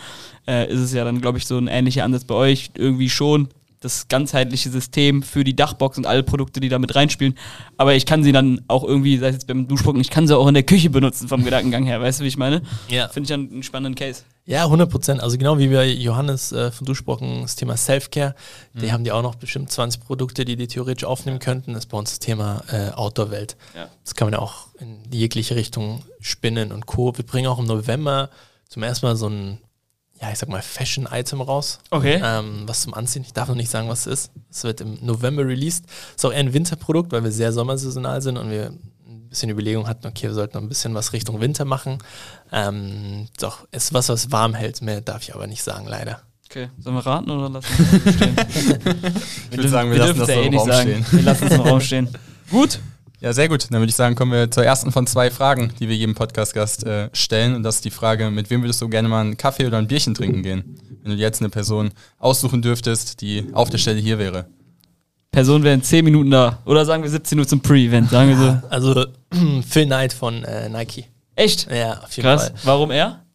äh, ist es ja dann, glaube ich, so ein ähnlicher Ansatz bei euch, irgendwie schon das ganzheitliche System für die Dachbox und alle Produkte, die da mit reinspielen. Aber ich kann sie dann auch irgendwie, sei es jetzt beim Duschbrocken, ich kann sie auch in der Küche benutzen vom Gedankengang her, weißt du, wie ich meine? Ja. Finde ich einen spannenden Case. Ja, 100 Prozent. Also genau wie bei Johannes äh, von Duschbrocken, das Thema Self-Care, Mhm. die haben die auch noch bestimmt 20 Produkte, die die theoretisch aufnehmen könnten. Das ist bei uns das Thema äh, Outdoor-Welt. Ja. Das kann man ja auch in jegliche Richtung spinnen und Co. Wir bringen auch im November zum ersten Mal so ein, ja, ich sag mal, Fashion-Item raus. Okay. Ähm, was zum Anziehen. Ich darf noch nicht sagen, was es ist. Es wird im November released. Ist auch eher ein Winterprodukt, weil wir sehr sommersaisonal sind und wir bisschen Überlegung hatten, okay, wir sollten noch ein bisschen was Richtung Winter machen. Ähm, doch, es ist was, was warm hält. Mehr darf ich aber nicht sagen, leider. Okay, sollen wir raten oder lassen wir es stehen? Ich würde sagen, wir lassen das so im Raum stehen. Wir lassen es im Raum stehen. Gut. Ja, sehr gut. Dann würde ich sagen, kommen wir zur ersten von zwei Fragen, die wir jedem Podcast-Gast äh, stellen. Und das ist die Frage, mit wem würdest du gerne mal einen Kaffee oder ein Bierchen trinken gehen? Wenn du dir jetzt eine Person aussuchen dürftest, die auf der Stelle hier wäre. Person wäre in 10 Minuten da. Oder sagen wir 17 Uhr zum Pre-Event. Sagen wir so. Also Phil Knight von äh, Nike. Echt? Ja, auf jeden Krass. Fall. Warum er?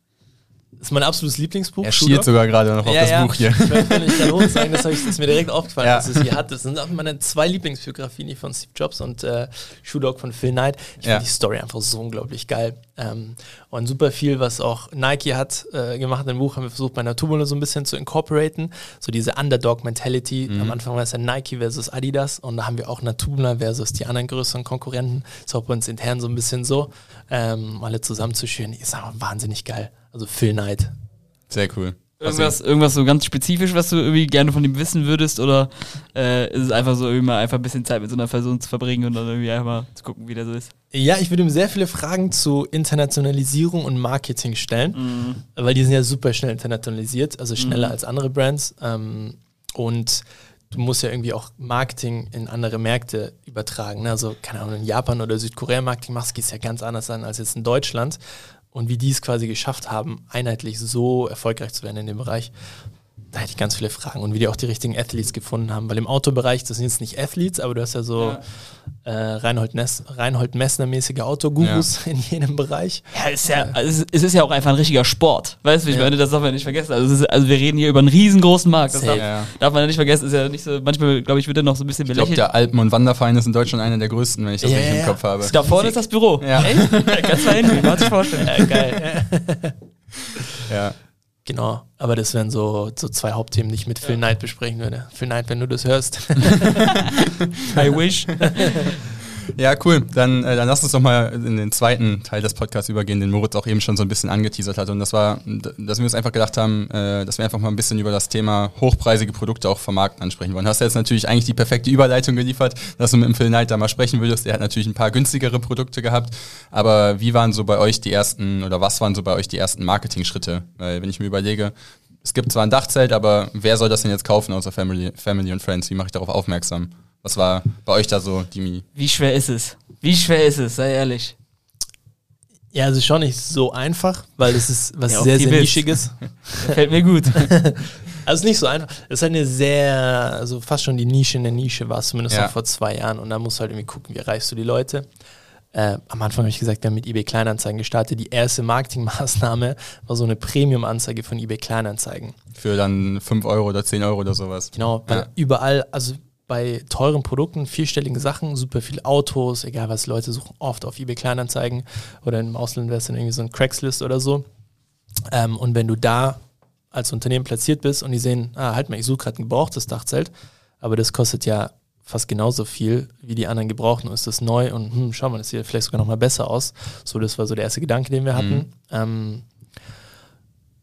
Das ist mein absolutes Lieblingsbuch. Er schielt sogar gerade noch auf ja, das ja. Buch hier. Ich wollte nicht sagen, das, ich, das ist mir direkt aufgefallen, Ja. dass es hier hat. Das sind auch meine zwei Lieblingsbiografien, die von Steve Jobs und äh, Shoe Dog von Phil Knight. Ich finde die Story einfach so unglaublich geil. Ähm, und super viel, was auch Nike hat äh, gemacht im Buch, haben wir versucht bei Naturbulle so ein bisschen zu incorporaten. So diese Underdog-Mentality. Mhm. Am Anfang war es ja Nike versus Adidas und da haben wir auch Naturbulle versus die anderen größeren Konkurrenten. Ist auch bei uns intern so ein bisschen so. Ähm, alle zusammenzuschüren, ist aber wahnsinnig geil. Also Phil Knight. Sehr cool. Irgendwas, irgendwas so ganz spezifisch, was du irgendwie gerne von ihm wissen würdest? Oder äh, ist es einfach so, irgendwie mal einfach ein bisschen Zeit mit so einer Person zu verbringen und dann irgendwie einfach mal zu gucken, wie der so ist? Ja, ich würde ihm sehr viele Fragen zu Internationalisierung und Marketing stellen, weil die sind ja super schnell internationalisiert, also schneller als andere Brands. Ähm, und du musst ja irgendwie auch Marketing in andere Märkte übertragen. Ne? Also, keine Ahnung, in Japan oder Südkorea Marketing machst, geht es ja ganz anders an als jetzt in Deutschland. Und wie die es quasi geschafft haben, einheitlich so erfolgreich zu werden in dem Bereich, da hätte ich ganz viele Fragen. Und wie die auch die richtigen Athletes gefunden haben. Weil im Autobereich, das sind jetzt nicht Athletes, aber du hast ja so äh, Reinhold, Ness, Reinhold Messner-mäßige Autogurus in jedem Bereich. Ja, ist ja, also es ist- ja auch einfach ein richtiger Sport. Weißt du, ich Ja. meine, das darf man nicht vergessen. Also, ist, also wir reden hier über einen riesengroßen Markt. Das darf, Ja. darf man ja nicht vergessen. Ist ja nicht so, manchmal, glaube ich, wird er noch so ein bisschen Ich glaube, belächelt. der Alpen- und Wanderverein ist in Deutschland einer der größten, wenn ich das Ja, richtig ja, im ja. Kopf habe. da vorne ist das Büro. Ja. Echt? Ganz mal hin, man sich vorstellen. Ja, geil. Ja. Genau. Aber das wären so, so zwei Hauptthemen, die ich mit Phil Knight besprechen würde. Phil Knight, wenn du das hörst. I wish. Ja, cool. Dann, äh, dann lass uns doch mal in den zweiten Teil des Podcasts übergehen, den Moritz auch eben schon so ein bisschen angeteasert hat. Und das war, dass wir uns einfach gedacht haben, äh, dass wir einfach mal ein bisschen über das Thema hochpreisige Produkte auch vom Markt ansprechen wollen. Du hast ja jetzt natürlich eigentlich die perfekte Überleitung geliefert, dass du mit dem Phil Knight da mal sprechen würdest. Der hat natürlich ein paar günstigere Produkte gehabt. Aber wie waren so bei euch die ersten, oder was waren so bei euch die ersten Marketing-Schritte? Weil wenn ich mir überlege, es gibt zwar ein Dachzelt, aber wer soll das denn jetzt kaufen außer Family, Family und Friends? Wie mache ich darauf aufmerksam? Was war bei euch da so, Dimi? Wie schwer ist es? Wie schwer ist es? Sei ehrlich. ja, es ist schon nicht so einfach, weil es ist was Ja, sehr, sehr Optimist. Nischiges. Gefällt mir gut. Also nicht so einfach. Es ist halt eine sehr, also fast schon die Nische in der Nische war es zumindest Ja. noch vor zwei Jahren. Und da musst du halt irgendwie gucken, wie erreichst du die Leute. Äh, am Anfang habe ich gesagt, wir haben mit eBay Kleinanzeigen gestartet. Die erste Marketingmaßnahme war so eine Premium-Anzeige von eBay Kleinanzeigen. Für dann 5 Euro oder 10 Euro oder sowas. Genau, weil Ja. überall, also bei teuren Produkten, vierstelligen Sachen, super viele Autos, egal was, Leute suchen oft auf eBay Kleinanzeigen oder im Ausland wäre es dann irgendwie so ein Craigslist oder so. Ähm, und wenn du da als Unternehmen platziert bist und die sehen, ah, halt mal, ich suche gerade ein gebrauchtes Dachzelt, aber das kostet ja fast genauso viel wie die anderen gebrauchten und ist das neu und hm, schau mal, das sieht vielleicht sogar noch mal besser aus. So, das war so der erste Gedanke, den wir hatten. Ähm,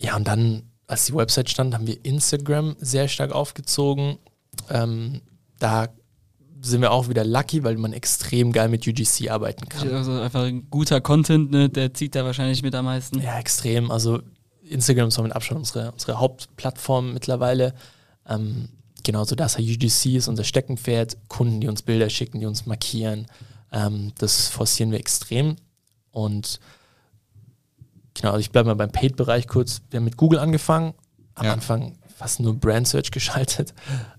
ja, und dann, als die Website stand, haben wir Instagram sehr stark aufgezogen. Ähm, da sind wir auch wieder lucky, weil man extrem geil mit UGC arbeiten kann. Also einfach ein guter Content, ne, der zieht da wahrscheinlich mit am meisten. Ja, extrem. Also Instagram ist auch mit Abstand unsere, unsere Hauptplattform mittlerweile. Ähm, genauso das UGC ist unser Steckenpferd. Kunden, die uns Bilder schicken, die uns markieren. Ähm, das forcieren wir extrem. Und genau, also ich bleibe mal beim Paid-Bereich kurz. Wir haben mit Google angefangen. Am Ja. Anfang fast nur Brand Search geschaltet.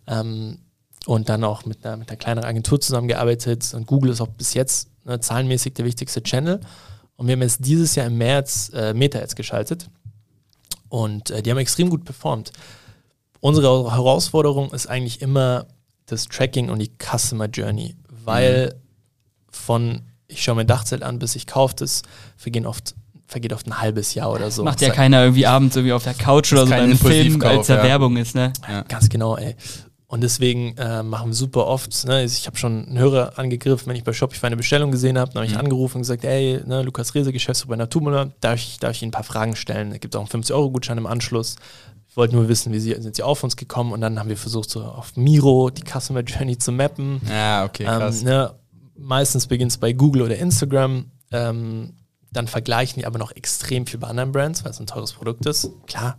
Ähm, und dann auch mit einer, mit einer kleineren Agentur zusammengearbeitet. Und Google ist auch bis jetzt ne, zahlenmäßig der wichtigste Channel. Und wir haben jetzt dieses Jahr im März äh, Meta-Ads geschaltet. Und äh, die haben extrem gut performt. Unsere Herausforderung ist eigentlich immer das Tracking und die Customer Journey, weil von ich schaue mir ein Dachzelt an, bis ich kaufe das, vergehen oft, vergeht oft ein halbes Jahr oder so. Macht ja keiner irgendwie abends irgendwie auf der Couch oder so kein beim Film, als da ja. Werbung ist, ne? Ja. Ganz genau, ey. Und deswegen äh, machen wir super oft, ne, ich habe schon einen Hörer angegriffen, wenn ich bei Shopify eine Bestellung gesehen habe, dann habe ich Mhm. angerufen und gesagt, ey, ne, Lukas Rehse, Geschäftsführer bei Naturmüller, darf ich, darf ich Ihnen ein paar Fragen stellen? Es gibt auch einen 50-Euro-Gutschein im Anschluss. Ich wollte nur wissen, wie sie, sind Sie auf uns gekommen? Und dann haben wir versucht, so auf Miro die Customer Journey zu mappen. Ja, okay, krass. Ähm, ne, meistens beginnt es bei Google oder Instagram. Ähm, dann vergleichen die aber noch extrem viel bei anderen Brands, weil es ein teures Produkt ist. Klar,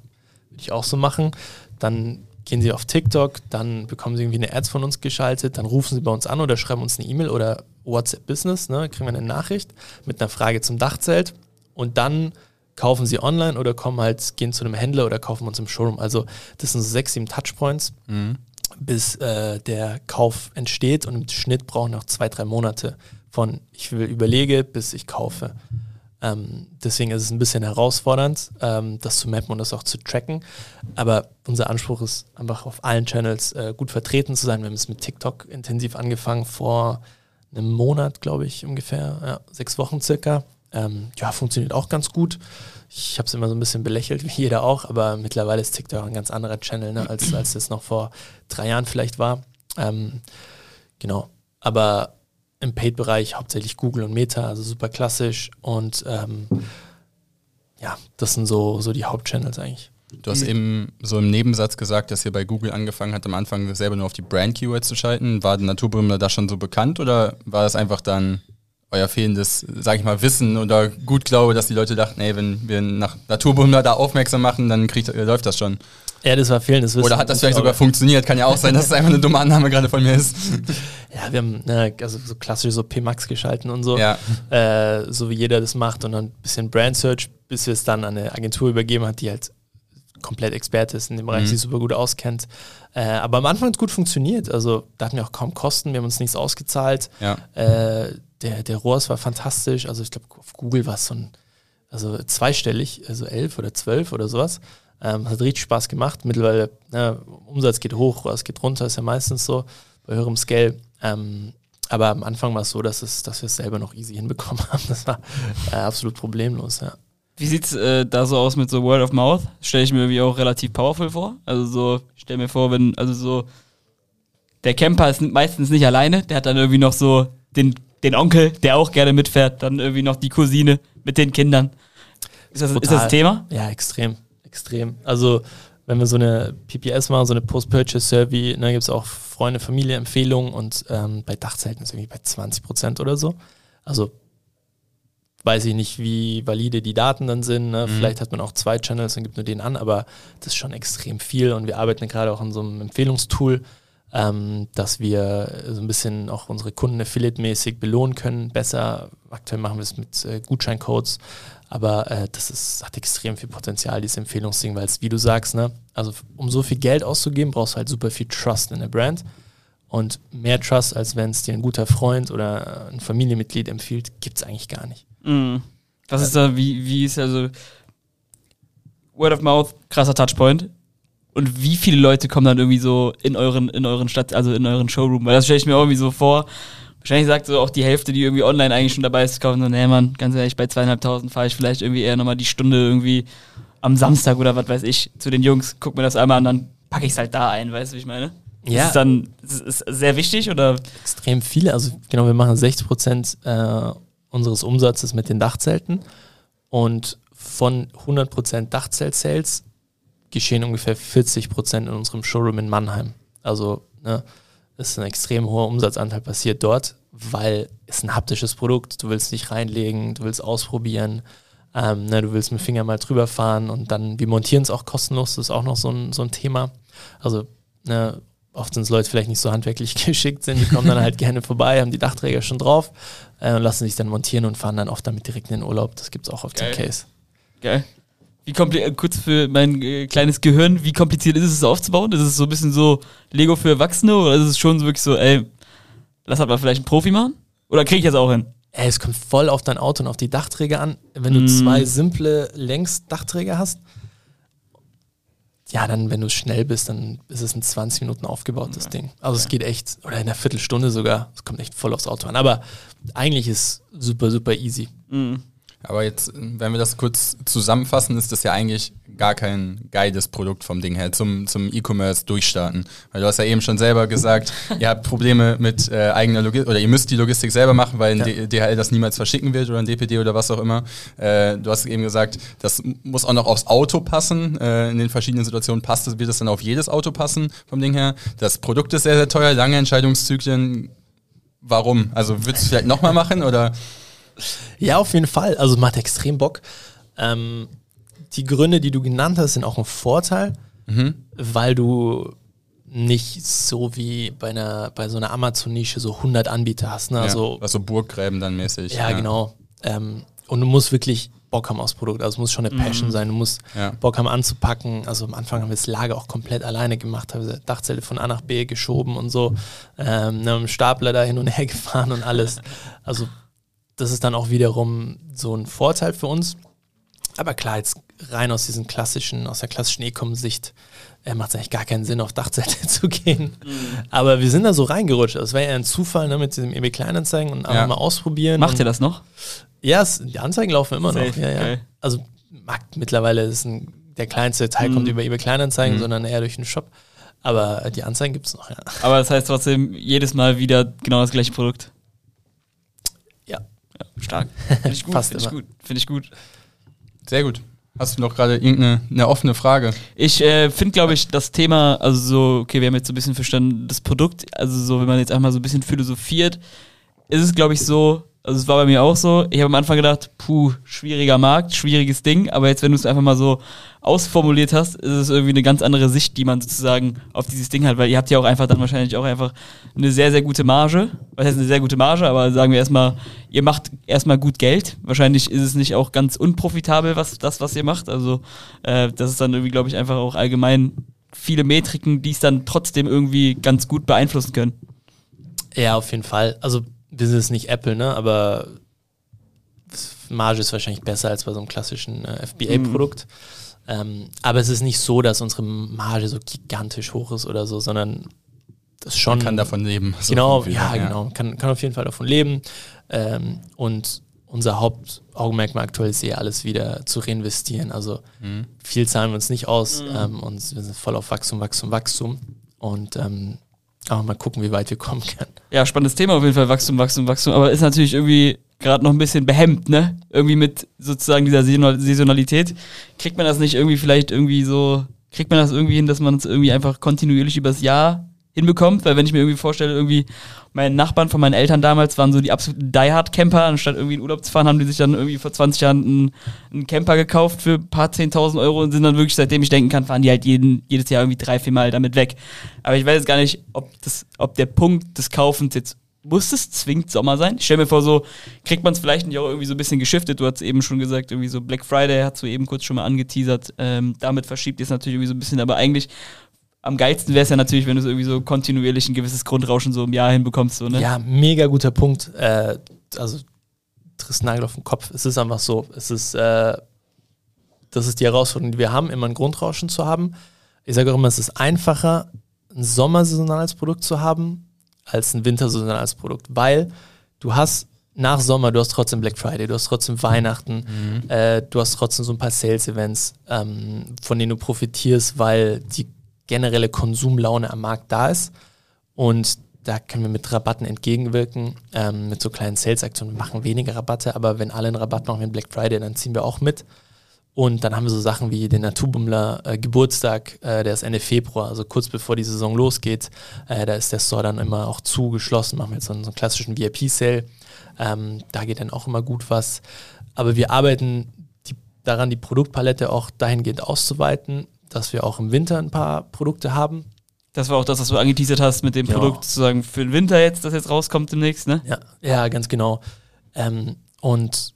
würde ich auch so machen. Dann gehen sie auf TikTok, dann bekommen sie irgendwie eine Ads von uns geschaltet, dann rufen sie bei uns an oder schreiben uns eine E-Mail oder WhatsApp Business, ne, kriegen wir eine Nachricht mit einer Frage zum Dachzelt und dann kaufen sie online oder kommen halt, gehen zu einem Händler oder kaufen uns im Showroom. Also das sind so sechs, sieben Touchpoints Mhm. bis äh, der Kauf entsteht und im Schnitt brauchen noch zwei, drei Monate von ich will überlege bis ich kaufe. Ähm, deswegen ist es ein bisschen herausfordernd, ähm, das zu mappen und das auch zu tracken. Aber unser Anspruch ist einfach auf allen Channels äh, gut vertreten zu sein. Wir haben es mit TikTok intensiv angefangen vor einem Monat, glaube ich, ungefähr, ja, sechs Wochen circa. Ähm, ja, funktioniert auch ganz gut. Ich habe es immer so ein bisschen belächelt, wie jeder auch, aber mittlerweile ist TikTok ein ganz anderer Channel, ne, als, als noch vor drei Jahren vielleicht war. Ähm, genau. Aber im Paid-Bereich hauptsächlich Google und Meta, also super klassisch. Und ähm, ja, das sind so, so die Hauptchannels eigentlich. Du hast eben so im Nebensatz gesagt, dass ihr bei Google angefangen habt, am Anfang selber nur auf die Brand-Keywords zu schalten. War der Naturbrümmler da schon so bekannt oder war das einfach dann euer fehlendes, sag ich mal, Wissen oder gut glaube, dass die Leute dachten, ey, wenn wir nach Naturbummler da aufmerksam machen, dann kriegt, äh, läuft das schon. Ja, das war fehlendes Wissen. Oder hat das vielleicht sogar funktioniert? Kann ja auch sein, dass es einfach eine dumme Annahme gerade von mir ist. Ja, wir haben ne, also so klassisch so P-Max geschalten und so, Ja. äh, so wie jeder das macht und dann ein bisschen Brand Search, bis wir es dann an eine Agentur übergeben hat, die halt komplett Experte ist in dem Bereich, Mhm. die super gut auskennt. Äh, aber am Anfang hat es gut funktioniert. Also da hatten wir auch kaum Kosten, wir haben uns nichts ausgezahlt. Ja. Äh, der, der ROAS war fantastisch. Also ich glaube, auf Google war es so ein, also zweistellig, also elf oder zwölf oder sowas. Ähm, hat richtig Spaß gemacht. Mittlerweile, ne, Umsatz geht hoch, ROAS geht runter, ist ja meistens so bei höherem Scale. Ähm, aber am Anfang war es so, dass, es, dass wir es selber noch easy hinbekommen haben. Das war äh, absolut problemlos, ja. Wie sieht's äh, da so aus mit so Word of Mouth? Stelle ich mir irgendwie auch relativ powerful vor. Also so, ich stell mir vor, wenn, also so, der Camper ist meistens nicht alleine, der hat dann irgendwie noch so den, den Onkel, der auch gerne mitfährt, dann irgendwie noch die Cousine mit den Kindern. Ist das, ist das. Thema? Ja, extrem, extrem. Also wenn wir so eine PPS machen, so eine Post-Purchase-Survey, dann gibt es auch Freunde, Familie, Empfehlungen und ähm, bei Dachzelten ist irgendwie bei 20 Prozent oder so. Also weiß ich nicht, wie valide die Daten dann sind. Ne? Vielleicht hat man auch zwei Channels und gibt nur den an, aber das ist schon extrem viel und wir arbeiten gerade auch an so einem Empfehlungstool, ähm, dass wir so ein bisschen auch unsere Kunden affiliate-mäßig belohnen können. Besser, aktuell machen wir es mit äh, Gutscheincodes, aber äh, das ist, hat extrem viel Potenzial, dieses Empfehlungsding, weil es, wie du sagst, ne, also um so viel Geld auszugeben, brauchst du halt super viel Trust in der Brand. Und mehr Trust, als wenn es dir ein guter Freund oder ein Familienmitglied empfiehlt, gibt es eigentlich gar nicht. Mhm. Was ist da, wie, wie ist also Word of Mouth, krasser Touchpoint. Und wie viele Leute kommen dann irgendwie so in euren, in euren Stadt, also in euren Showroom? Weil das stelle ich mir irgendwie so vor. Wahrscheinlich sagt so auch die Hälfte, die irgendwie online eigentlich schon dabei ist, kaufen so, nee Mann, ganz ehrlich, bei zweieinhalbtausend fahre ich vielleicht irgendwie eher nochmal die Stunde irgendwie am Samstag oder was weiß ich zu den Jungs, guck mir das einmal an, dann packe ich es halt da ein, weißt du, wie ich meine? Ja. Ist es dann ist es sehr wichtig oder? extrem viele. Also genau, wir machen 60 Prozent äh, unseres Umsatzes mit den Dachzelten und von 100 Prozent Dachzelt-Sales geschehen ungefähr 40 Prozent in unserem Showroom in Mannheim. Also ne, ist ein extrem hoher Umsatzanteil passiert dort, weil es ein haptisches Produkt. Du willst dich reinlegen, du willst ausprobieren. Ähm, ne, du willst mit dem Finger mal drüber fahren und dann, wir montieren es auch kostenlos, das ist auch noch so ein, so ein Thema. Also ne, oft sind es Leute vielleicht nicht so handwerklich geschickt sind, die kommen dann halt gerne vorbei, haben die Dachträger schon drauf äh, und lassen sich dann montieren und fahren dann oft damit direkt in den Urlaub. Das gibt es auch oft Geil. im Case. Geil. Wie kompli- kurz für mein äh, kleines Gehirn, wie kompliziert ist es, es aufzubauen? Ist es so ein bisschen so Lego für Erwachsene oder ist es schon so wirklich so, ey, lass halt mal vielleicht einen Profi machen? Oder krieg ich das auch hin? Ey, es kommt voll auf dein Auto und auf die Dachträger an. Wenn du Mm. zwei simple Längsdachträger hast, ja, dann, wenn du schnell bist, dann ist es in 20 Minuten aufgebaut, das Ding. Also es geht echt, oder in einer Viertelstunde sogar, es kommt echt voll aufs Auto an. Aber eigentlich ist super, super easy. Mhm. Aber jetzt, wenn wir das kurz zusammenfassen, ist das ja eigentlich gar kein geiles Produkt vom Ding her zum, zum E-Commerce durchstarten. Weil du hast ja eben schon selber gesagt, ihr habt Probleme mit äh, eigener Logistik oder ihr müsst die Logistik selber machen, weil ein Ja. D- DHL das niemals verschicken wird oder ein DPD oder was auch immer. Äh, du hast eben gesagt, das muss auch noch aufs Auto passen. Äh, in den verschiedenen Situationen passt es, wird es dann auf jedes Auto passen vom Ding her. Das Produkt ist sehr, sehr teuer, lange Entscheidungszyklen. Warum? Also würdest du es vielleicht nochmal machen oder? Ja, auf jeden Fall. Also macht extrem Bock. Ähm, die Gründe, die du genannt hast, sind auch ein Vorteil, weil du nicht so wie bei einer bei so einer Amazon-Nische so 100 Anbieter hast. Ne? Also ja, was so Burggräben dann mäßig. Ja, genau. Ähm, und du musst wirklich Bock haben aufs Produkt. Also es muss schon eine Passion sein. Du musst Ja. Bock haben anzupacken. Also am Anfang haben wir das Lager auch komplett alleine gemacht, haben wir Dachzelle von A nach B geschoben und so. Ähm, ne, mit dem Stapler da hin und her gefahren und alles. Also das ist dann auch wiederum so ein Vorteil für uns. Aber klar, jetzt rein aus diesen klassischen, aus der klassischen E-Com-Sicht äh, macht es eigentlich gar keinen Sinn, auf Dachzelte zu gehen. Aber wir sind da so reingerutscht. Das wäre ja ein Zufall ne, mit diesem eBay Kleinanzeigen und einfach Ja. mal ausprobieren. Macht ihr das noch? Ja, es, die Anzeigen laufen immer noch. Safe, Ja, ja. geil. Also Markt mittlerweile ist ein, der kleinste Teil Mhm. kommt über eBay Kleinanzeigen, sondern eher durch den Shop. Aber äh, die Anzeigen gibt es noch, ja. Aber das heißt trotzdem jedes Mal wieder genau das gleiche Produkt. Stark. Finde ich gut. Fast Finde ich gut. Finde ich gut. Sehr gut. Hast du noch gerade irgendeine eine offene Frage? Ich äh, finde, glaube ich, das Thema, also so, okay, wir haben jetzt so ein bisschen verstanden, das Produkt, also so, wenn man jetzt einmal so ein bisschen philosophiert, ist es, glaube ich, so, Also es war bei mir auch so. Ich habe am Anfang gedacht, puh, schwieriger Markt, schwieriges Ding. Aber jetzt, wenn du es einfach mal so ausformuliert hast, ist es irgendwie eine ganz andere Sicht, die man sozusagen auf dieses Ding hat. Weil ihr habt ja auch einfach dann wahrscheinlich auch einfach eine sehr, sehr gute Marge. Was heißt eine sehr gute Marge? Aber sagen wir erstmal, ihr macht erstmal gut Geld. Wahrscheinlich ist es nicht auch ganz unprofitabel, was das, was ihr macht. Also äh, das ist dann irgendwie, glaube ich, einfach auch allgemein viele Metriken, die es dann trotzdem irgendwie ganz gut beeinflussen können. Ja, auf jeden Fall. Also wir sind jetzt nicht Apple, ne? Aber Marge ist wahrscheinlich besser als bei so einem klassischen äh, FBA-Produkt. Mhm. Ähm, aber es ist nicht so, dass unsere Marge so gigantisch hoch ist oder so, sondern das schon. Man kann davon leben. So genau, ja, ja, genau. Kann, kann auf jeden Fall davon leben. Ähm, und unser Hauptaugenmerk aktuell ist eher alles wieder zu reinvestieren. Also mhm. viel zahlen wir uns nicht aus mhm. ähm, und wir sind voll auf Wachstum, Wachstum, Wachstum. Und ähm, aber mal gucken, wie weit wir kommen können. Ja, spannendes Thema auf jeden Fall, Wachstum, Wachstum, Wachstum. Aber ist natürlich irgendwie gerade noch ein bisschen behemmt, ne? Irgendwie mit sozusagen dieser Saisonalität. Kriegt man das nicht irgendwie vielleicht irgendwie so, kriegt man das irgendwie hin, dass man es irgendwie einfach kontinuierlich übers Jahr hinbekommt? Weil wenn ich mir irgendwie vorstelle, irgendwie meine Nachbarn von meinen Eltern damals waren so die absoluten Die-Hard-Camper. Anstatt irgendwie in Urlaub zu fahren, haben die sich dann irgendwie vor 20 Jahren einen, einen Camper gekauft für ein paar 10.000 Euro und sind dann wirklich, seitdem ich denken kann, fahren die halt jeden, jedes Jahr irgendwie drei, vier Mal damit weg. Aber ich weiß jetzt gar nicht, ob, das, ob der Punkt des Kaufens jetzt muss es zwingend Sommer sein? Ich stelle mir vor, so kriegt man es vielleicht nicht auch irgendwie so ein bisschen geschiftet. Du hast eben schon gesagt, irgendwie so Black Friday hat so eben kurz schon mal angeteasert. Ähm, damit verschiebt ihr es natürlich irgendwie so ein bisschen, aber eigentlich am geilsten wäre es ja natürlich, wenn du so irgendwie so kontinuierlich ein gewisses Grundrauschen so im Jahr hinbekommst. So, ne? Ja, mega guter Punkt. Äh, also, triffst Nagel auf den Kopf. Es ist einfach so. Es ist, äh, das ist die Herausforderung, die wir haben, immer ein Grundrauschen zu haben. Ich sage auch immer, es ist einfacher, ein sommersaisonales Produkt zu haben, als ein wintersaisonales Produkt, weil du hast nach Sommer, du hast trotzdem Black Friday, du hast trotzdem Weihnachten, mhm. äh, du hast trotzdem so ein paar Sales-Events, ähm, von denen du profitierst, weil die generelle Konsumlaune am Markt da ist. Und da können wir mit Rabatten entgegenwirken, ähm, mit so kleinen Sales-Aktionen. Wir machen weniger Rabatte, aber wenn alle einen Rabatt machen wie Black Friday, dann ziehen wir auch mit. Und dann haben wir so Sachen wie den Naturbummler äh, Geburtstag, äh, der ist Ende Februar, also kurz bevor die Saison losgeht. Äh, da ist der Store dann immer auch zugeschlossen, machen wir jetzt so einen, so einen klassischen VIP-Sale. Ähm, da geht dann auch immer gut was. Aber wir arbeiten die, daran, die Produktpalette auch dahingehend auszuweiten, dass wir auch im Winter ein paar Produkte haben. Das war auch das, was du angeteasert hast mit dem genau. Produkt sozusagen für den Winter jetzt, das jetzt rauskommt demnächst, ne? Ja, ja ganz genau. Ähm, und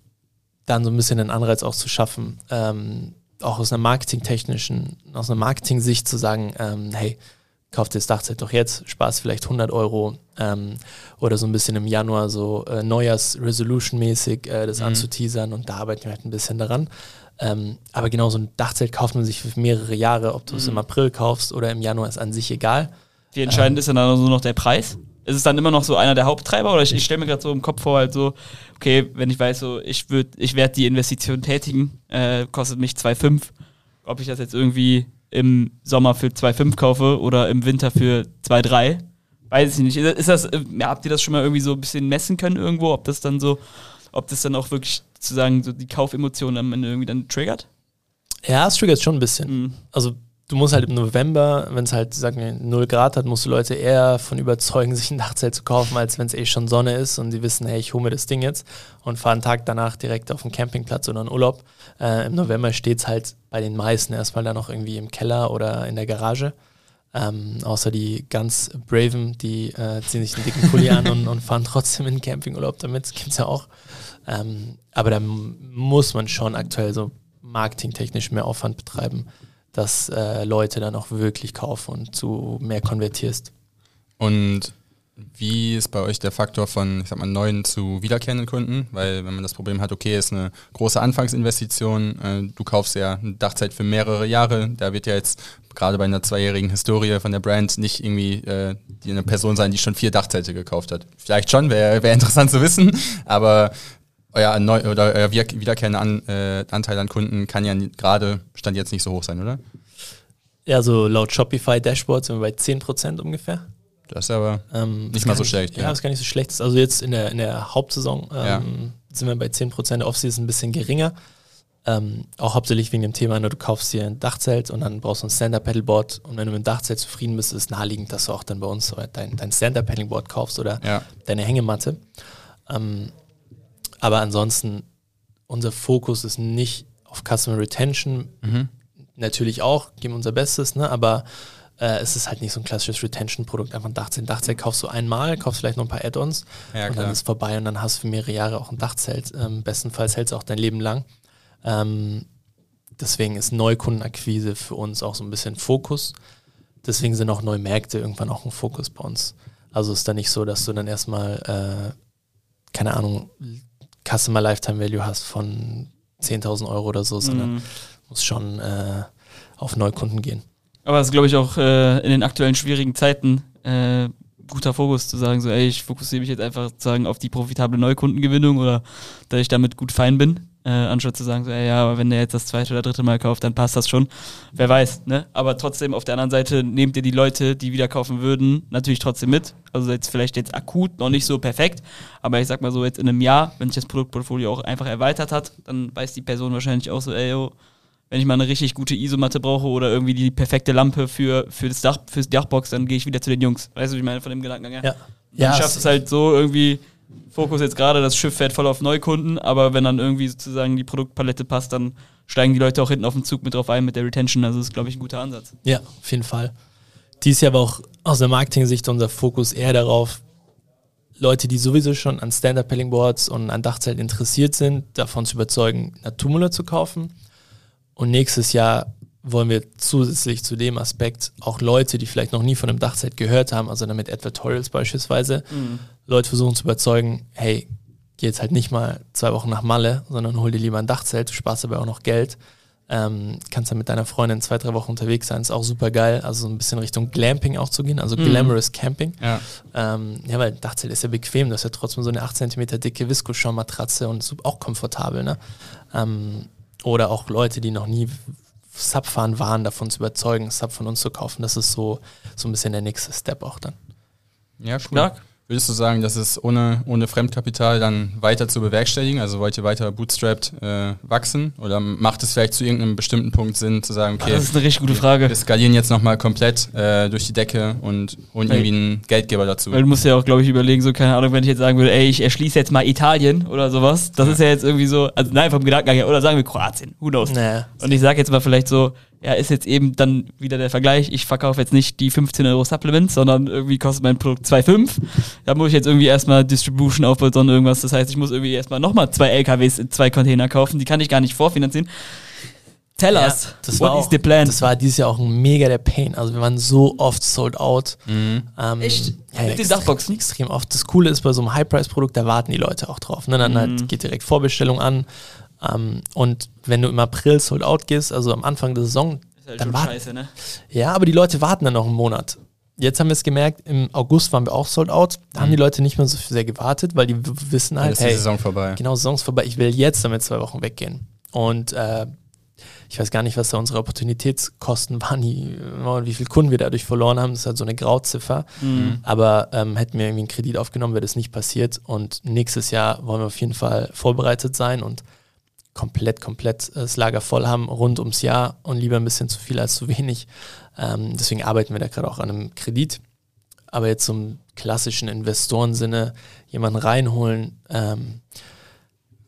dann so ein bisschen den Anreiz auch zu schaffen, ähm, auch aus einer marketingtechnischen, aus einer Marketing-Sicht zu sagen, ähm, hey, kauft das Dachzelt doch jetzt, sparst vielleicht 100 Euro ähm, oder so ein bisschen im Januar so äh, Neujahrs-Resolution-mäßig äh, das mhm. anzuteasern und da arbeiten wir halt ein bisschen daran. Ähm, aber genau so ein Dachzelt kauft man sich für mehrere Jahre. Ob du es im mhm. April kaufst oder im Januar ist an sich egal. Wie entscheidend ähm, ist dann also nur noch der Preis? Ist es dann immer noch so einer der Haupttreiber oder ich, ich stelle mir gerade so im Kopf vor, halt so, okay, wenn ich weiß, so, ich würde, ich werde die Investition tätigen, äh, kostet mich 2,5. Ob ich das jetzt irgendwie im Sommer für 2,5 kaufe oder im Winter für 2,3, weiß ich nicht. Ist das, äh, ja, habt ihr das schon mal irgendwie so ein bisschen messen können irgendwo, ob das dann so, ob das dann auch wirklich sozusagen so die Kaufemotionen am Ende irgendwie dann triggert? Ja, es triggert schon ein bisschen. Mhm. Also du musst halt im November, wenn es halt, sagen wir, 0 Grad hat, musst du Leute eher von überzeugen, sich ein Dachzelt zu kaufen, als wenn es eh schon Sonne ist und die wissen, hey, ich hole mir das Ding jetzt und fahre einen Tag danach direkt auf den Campingplatz oder einen Urlaub. Äh, Im November steht es halt bei den meisten erstmal dann noch irgendwie im Keller oder in der Garage. Ähm, außer die ganz Braven, die äh, ziehen sich einen dicken Pulli an und, und, fahren trotzdem in den Campingurlaub damit. Das gibt es ja auch. Ähm, aber da muss man schon aktuell so marketingtechnisch mehr Aufwand betreiben, dass äh, Leute dann auch wirklich kaufen und zu mehr konvertierst. Und wie ist bei euch der Faktor von, ich sag mal, neuen zu wiederkehrenden Kunden? Weil wenn man das Problem hat, okay, ist eine große Anfangsinvestition, äh, du kaufst ja eine Dachzeit für mehrere Jahre, da wird ja jetzt gerade bei einer zweijährigen Historie von der Brand nicht irgendwie äh, eine Person sein, die schon vier Dachzelte gekauft hat. Vielleicht schon, wäre wär interessant zu wissen, aber euer, neu, oder euer wiederkehrender an, äh, Anteil an Kunden kann ja gerade, stand jetzt nicht so hoch sein, oder? Ja, so laut Shopify Dashboard sind wir bei 10% ungefähr. Das ist aber ähm, nicht mal so schlecht. Ja, ja, das ist gar nicht so schlecht. Also jetzt in der, in der Hauptsaison ähm, ja. sind wir bei 10%, der Offseason ein bisschen geringer. Ähm, auch hauptsächlich wegen dem Thema, ne, du kaufst dir ein Dachzelt und dann brauchst du ein Stand-Up-Pedalboard und wenn du mit dem Dachzelt zufrieden bist, ist es naheliegend, dass du auch dann bei uns dein, dein Stand-Up-Pedalboard kaufst oder ja. deine Hängematte. Ähm, Aber ansonsten, unser Fokus ist nicht auf Customer Retention. Mhm. Natürlich auch, geben unser Bestes, ne? aber äh, es ist halt nicht so ein klassisches Retention-Produkt. Einfach ein Dachzelt. Ein Dachzelt kaufst du einmal, kaufst vielleicht noch ein paar Add-ons Ja, und dann ist vorbei und dann hast du für mehrere Jahre auch ein Dachzelt. Ähm, bestenfalls hältst du auch dein Leben lang. Ähm, deswegen ist Neukundenakquise für uns auch so ein bisschen Fokus. Deswegen sind auch neue Märkte irgendwann auch ein Fokus bei uns. Also ist da nicht so, dass du dann erstmal, äh, keine Ahnung, Customer Lifetime Value hast von 10.000 Euro oder so, sondern Mhm. muss schon äh, auf Neukunden gehen. Aber es ist, glaube ich, auch äh, in den aktuellen schwierigen Zeiten äh, guter Fokus zu sagen, so, ey, ich fokussiere mich jetzt einfach sozusagen auf die profitable Neukundengewinnung oder dass ich damit gut fein bin, äh, anstatt zu sagen, so, ey, ja, aber wenn der jetzt das zweite oder dritte Mal kauft, dann passt das schon. Wer weiß, ne? Aber trotzdem, auf der anderen Seite nehmt ihr die Leute, die wieder kaufen würden, natürlich trotzdem mit. Also jetzt vielleicht jetzt akut noch nicht so perfekt, aber ich sag mal so, jetzt in einem Jahr, wenn sich das Produktportfolio auch einfach erweitert hat, dann weiß die Person wahrscheinlich auch so, ey, yo, wenn ich mal eine richtig gute Isomatte brauche oder irgendwie die perfekte Lampe für, für das Dach, fürs Dachbox, dann gehe ich wieder zu den Jungs. Weißt du, wie ich meine von dem Gedankengang her? Ja. Dann Ja, schaffst es halt so irgendwie, Fokus jetzt gerade, das Schiff fährt voll auf Neukunden, aber wenn dann irgendwie sozusagen die Produktpalette passt, dann steigen die Leute auch hinten auf den Zug mit drauf ein mit der Retention. Also das ist, glaube ich, ein guter Ansatz. Ja, auf jeden Fall. Dies Jahr war auch aus der Marketing-Sicht unser Fokus eher darauf, Leute, die sowieso schon an Stand-Up-Paddling-Boards und an Dachzelten interessiert sind, davon zu überzeugen, Naturmüller zu kaufen. Und nächstes Jahr wollen wir zusätzlich zu dem Aspekt auch Leute, die vielleicht noch nie von einem Dachzelt gehört haben, also damit Advertorials beispielsweise, Leute versuchen zu überzeugen, hey, geh jetzt halt nicht mal zwei Wochen nach Malle, sondern hol dir lieber ein Dachzelt, du sparst dabei auch noch Geld. Ähm, kannst dann mit deiner Freundin zwei, drei Wochen unterwegs sein, ist auch super geil. Also so ein bisschen Richtung Glamping auch zu gehen, also Glamorous Camping. Ja. Ähm, ja, weil ein Dachzelt ist ja bequem, das ist ja trotzdem so eine 8 cm dicke Visco-Schaummatratze und ist auch komfortabel. Ne? Ähm, oder auch Leute, die noch nie Sub fahren waren, davon zu überzeugen, Sub von uns zu kaufen. Das ist so, so ein bisschen der nächste Step auch dann. Ja, cool. Stark. Würdest du sagen, dass es ohne, ohne Fremdkapital dann weiter zu bewerkstelligen? Also wollt ihr weiter bootstrapped äh, wachsen? Oder macht es vielleicht zu irgendeinem bestimmten Punkt Sinn, zu sagen, okay, Das ist eine richtig gute Frage. wir skalieren jetzt nochmal komplett äh, durch die Decke und holen Weil- irgendwie einen Geldgeber dazu? Weil du musst ja auch, glaube ich, überlegen, so, keine Ahnung, wenn ich jetzt sagen würde, ey, ich erschließe jetzt mal Italien oder sowas, das ist ja jetzt irgendwie so, also nein, vom Gedankengang her, oder sagen wir Kroatien, who knows. Naja, Und ich sage jetzt mal vielleicht so, ja, ist jetzt eben dann wieder der Vergleich, ich verkaufe jetzt nicht die 15 Euro Supplements, sondern irgendwie kostet mein Produkt 2,5. Da muss ich jetzt irgendwie erstmal Distribution aufbauen, sondern irgendwas. Das heißt, ich muss irgendwie erstmal nochmal zwei LKWs, in zwei Container kaufen, die kann ich gar nicht vorfinanzieren. Tell Ja, us, das what war is auch, the plan? Das war dieses Jahr auch ein mega der Pain. Also wir waren so oft sold out. Mhm. Ähm, Echt? Ja, Mit den extrem, Dachboxen? Extrem oft. Das Coole ist bei so einem High-Price-Produkt, da warten die Leute auch drauf. Ne? Dann Mhm. halt geht direkt Vorbestellung an. Ähm, und wenn du im April sold out gehst, also am Anfang der Saison, ist halt dann schon warten, scheiße, ne? ja, aber die Leute warten dann noch einen Monat. Jetzt haben wir es gemerkt, im August waren wir auch sold out. Da haben die Leute nicht mehr so sehr gewartet, weil die wissen halt, ist die hey, Saison vorbei. genau, Saison ist vorbei, ich will jetzt damit zwei Wochen weggehen. Und äh, ich weiß gar nicht, was da unsere Opportunitätskosten waren, die, äh, wie viele Kunden wir dadurch verloren haben. Das ist halt so eine Grauziffer. Mhm. Aber ähm, hätten wir irgendwie einen Kredit aufgenommen, wäre das nicht passiert. Und nächstes Jahr wollen wir auf jeden Fall vorbereitet sein und komplett, komplett äh, das Lager voll haben rund ums Jahr und lieber ein bisschen zu viel als zu wenig. Ähm, deswegen arbeiten wir da gerade auch an einem Kredit. Aber jetzt zum klassischen Investorensinne jemanden reinholen, ähm,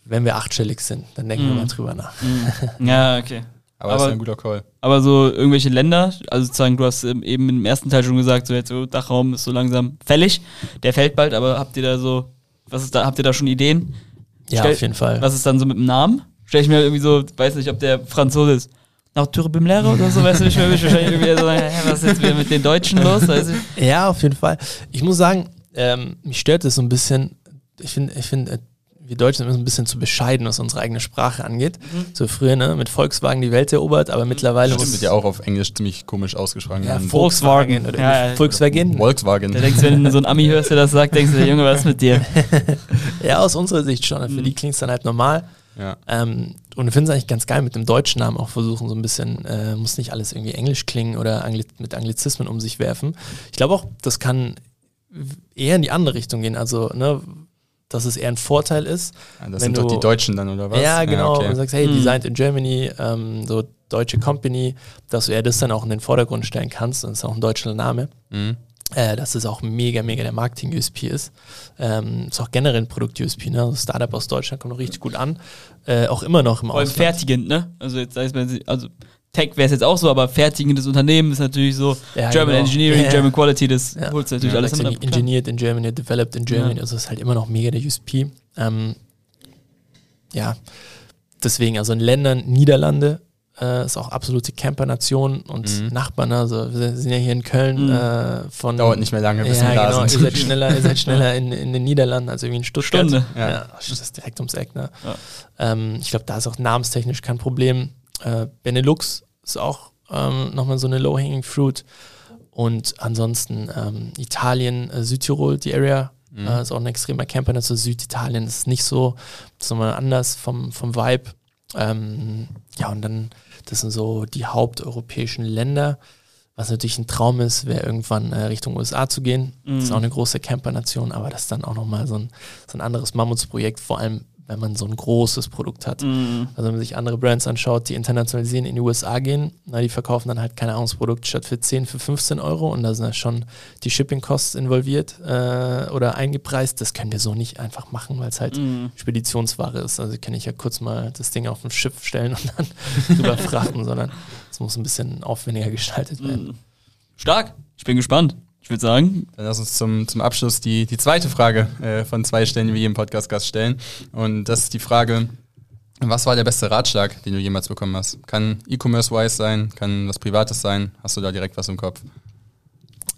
wenn wir achtstellig sind, dann denken wir Mhm. mal drüber nach. Mhm. Ja, okay. Aber, das Aber- ist ein guter Call. Aber so irgendwelche Länder, also sozusagen, du hast eben im ersten Teil schon gesagt, so jetzt so Dachraum ist so langsam fällig. Der fällt bald, aber habt ihr da so, was ist da, habt ihr da schon Ideen? Ja, Stell- auf jeden Fall. Was ist dann so mit dem Namen? Stell ich mir irgendwie so, weiß nicht, ob der Franzose ist. Nach Türbimlehre oder so, weißt du, ich will mich wahrscheinlich irgendwie so hä, was ist jetzt wieder mit den Deutschen los, weißt du? Ja, auf jeden Fall. Ich muss sagen, ähm, mich stört es so ein bisschen. Ich finde, ich finde, äh, wir Deutschen sind immer so ein bisschen zu bescheiden, was unsere eigene Sprache angeht. So früher, ne, mit Volkswagen die Welt erobert, aber mittlerweile Stimmt, muss wird ja auch auf Englisch ziemlich komisch ausgesprochen. ja, werden. Volkswagen oder Ja, ja. Volkswagen. Volkswagen. Da denkst du, wenn so ein Ami hörst, der das sagt, denkst du, Junge, was ist mit dir? Ja, aus unserer Sicht schon. Für die klingt es dann halt normal. Ja. Ähm, und ich finde es eigentlich ganz geil, mit dem deutschen Namen auch versuchen, so ein bisschen, äh, muss nicht alles irgendwie Englisch klingen oder Angli mit Anglizismen um sich werfen. Ich glaube auch, das kann eher in die andere Richtung gehen. Also, ne, dass es eher ein Vorteil ist. Ah, Das Wenn sind doch du- die Deutschen dann, oder was? Ja, genau. okay. Und sagst, hey, Mhm. designed in Germany, ähm, so deutsche Company, dass du eher das dann auch in den Vordergrund stellen kannst. Und das ist auch ein deutscher Name. Mhm. Äh, dass es auch mega, mega der Marketing-USP ist. Ähm, ist auch generell ein Produkt-USP, ne? Also Startup aus Deutschland kommt noch richtig gut an. Äh, auch immer noch im Vor allem Ausland. fertigend, ne? Also jetzt sei es mal, also Tech wäre es jetzt auch so, aber fertigendes Unternehmen ist natürlich so Ja, German genau. Engineering, Ja. German Quality, das Ja. holst du natürlich Ja, alles mit. so engineered in Germany, developed in Germany, also ist halt immer noch mega der USP. Ähm, ja, deswegen, also in Ländern, Niederlande äh, ist auch absolute Campernation und Mhm. Nachbarn, also wir sind ja hier in Köln Mhm. äh, von... Dauert nicht mehr lange, bis ja, wir da genau, ihr sind. seid schneller, ihr seid schneller in, in den Niederlanden als irgendwie in Stuttgart. Stunde. Ja, Ja. das ist direkt ums Eck. Ne? Ja. Ähm, ich glaube, da ist auch namenstechnisch kein Problem. Äh, Benelux ist auch ähm, nochmal so eine Low-Hanging Fruit. Und ansonsten ähm, Italien, äh, Südtirol, die Area, Mhm. äh, ist auch ein extremer Camper. Also Süditalien ist nicht so, ist nochmal anders vom, vom Vibe. Ähm, ja, und dann, das sind so die haupteuropäischen Länder. Was natürlich ein Traum ist, wäre irgendwann äh, Richtung USA zu gehen. Das ist Mhm. auch eine große Campernation, aber das ist dann auch nochmal so ein, so ein anderes Mammutsprojekt, vor allem wenn man so ein großes Produkt hat. Mhm. Also wenn man sich andere Brands anschaut, die internationalisieren in die USA gehen, na, die verkaufen dann halt keine Ahnung, das Produkt statt für 10, für 15 Euro und da sind ja schon die Shipping-Costs involviert äh, oder eingepreist. Das können wir so nicht einfach machen, weil es halt Mhm. Speditionsware ist. Also kann ich ja kurz mal das Ding auf ein Schiff stellen und dann drüber frachten, sondern es muss ein bisschen aufwendiger gestaltet werden. Mhm. Stark. Ich bin gespannt. Ich würde sagen, Dann lass uns zum, zum Abschluss die, die zweite Frage äh, von zwei Stellen, die wir jedem Podcast-Gast stellen. Und das ist die Frage, was war der beste Ratschlag, den du jemals bekommen hast? Kann E-Commerce-wise sein, kann was Privates sein? Hast du da direkt was im Kopf?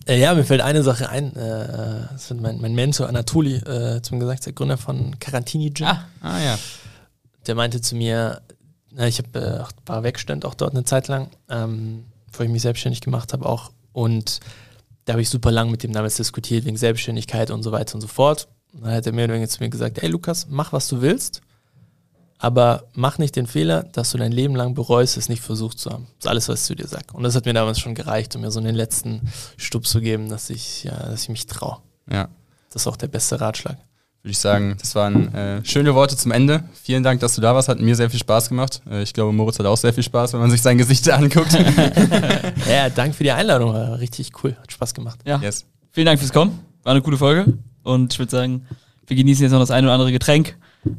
Äh, ja, mir fällt eine Sache ein. Äh, das hat mein, mein Mentor Anatoli äh, zu mir gesagt, der Gründer von Carantini Gym. Ah, ah ja. der meinte zu mir, na, ich hab, äh, war Werkstudent auch dort eine Zeit lang, ähm, bevor ich mich selbstständig gemacht habe auch. Und da habe ich super lang mit dem damals diskutiert wegen Selbstständigkeit und so weiter und so fort. Und dann hat er mehr oder weniger zu mir gesagt, ey Lukas, mach was du willst, aber mach nicht den Fehler, dass du dein Leben lang bereust, es nicht versucht zu haben. Das ist alles, was ich zu dir sage. Und das hat mir damals schon gereicht, um mir so einen letzten Stups zu geben, dass ich, ja, dass ich mich traue. Ja. Das ist auch der beste Ratschlag. Würde ich sagen, das waren äh, schöne Worte zum Ende. Vielen Dank, dass du da warst. Hat mir sehr viel Spaß gemacht. Äh, ich glaube, Moritz hat auch sehr viel Spaß, wenn man sich sein Gesicht anguckt. Ja, danke für die Einladung, war richtig cool, hat Spaß gemacht. ja. yes. Vielen Dank fürs Kommen. War eine coole Folge. Und ich würde sagen, wir genießen jetzt noch das eine oder andere Getränk.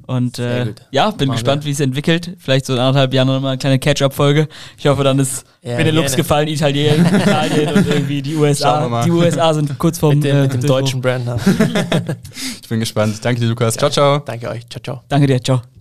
Und äh, ja, bin Machen gespannt, wie es entwickelt. Vielleicht so in anderthalb Jahren nochmal eine kleine Catch-up-Folge. Ich hoffe, dann ist Ja, Benelux gerne. gefallen, Italien, Italien und irgendwie die USA. mal. Die USA sind kurz vorm Mit dem, äh, mit dem deutschen Brand. Ich bin gespannt. Danke dir, Lukas. Ciao, ciao. Danke euch. Ciao, ciao. Danke dir, ciao.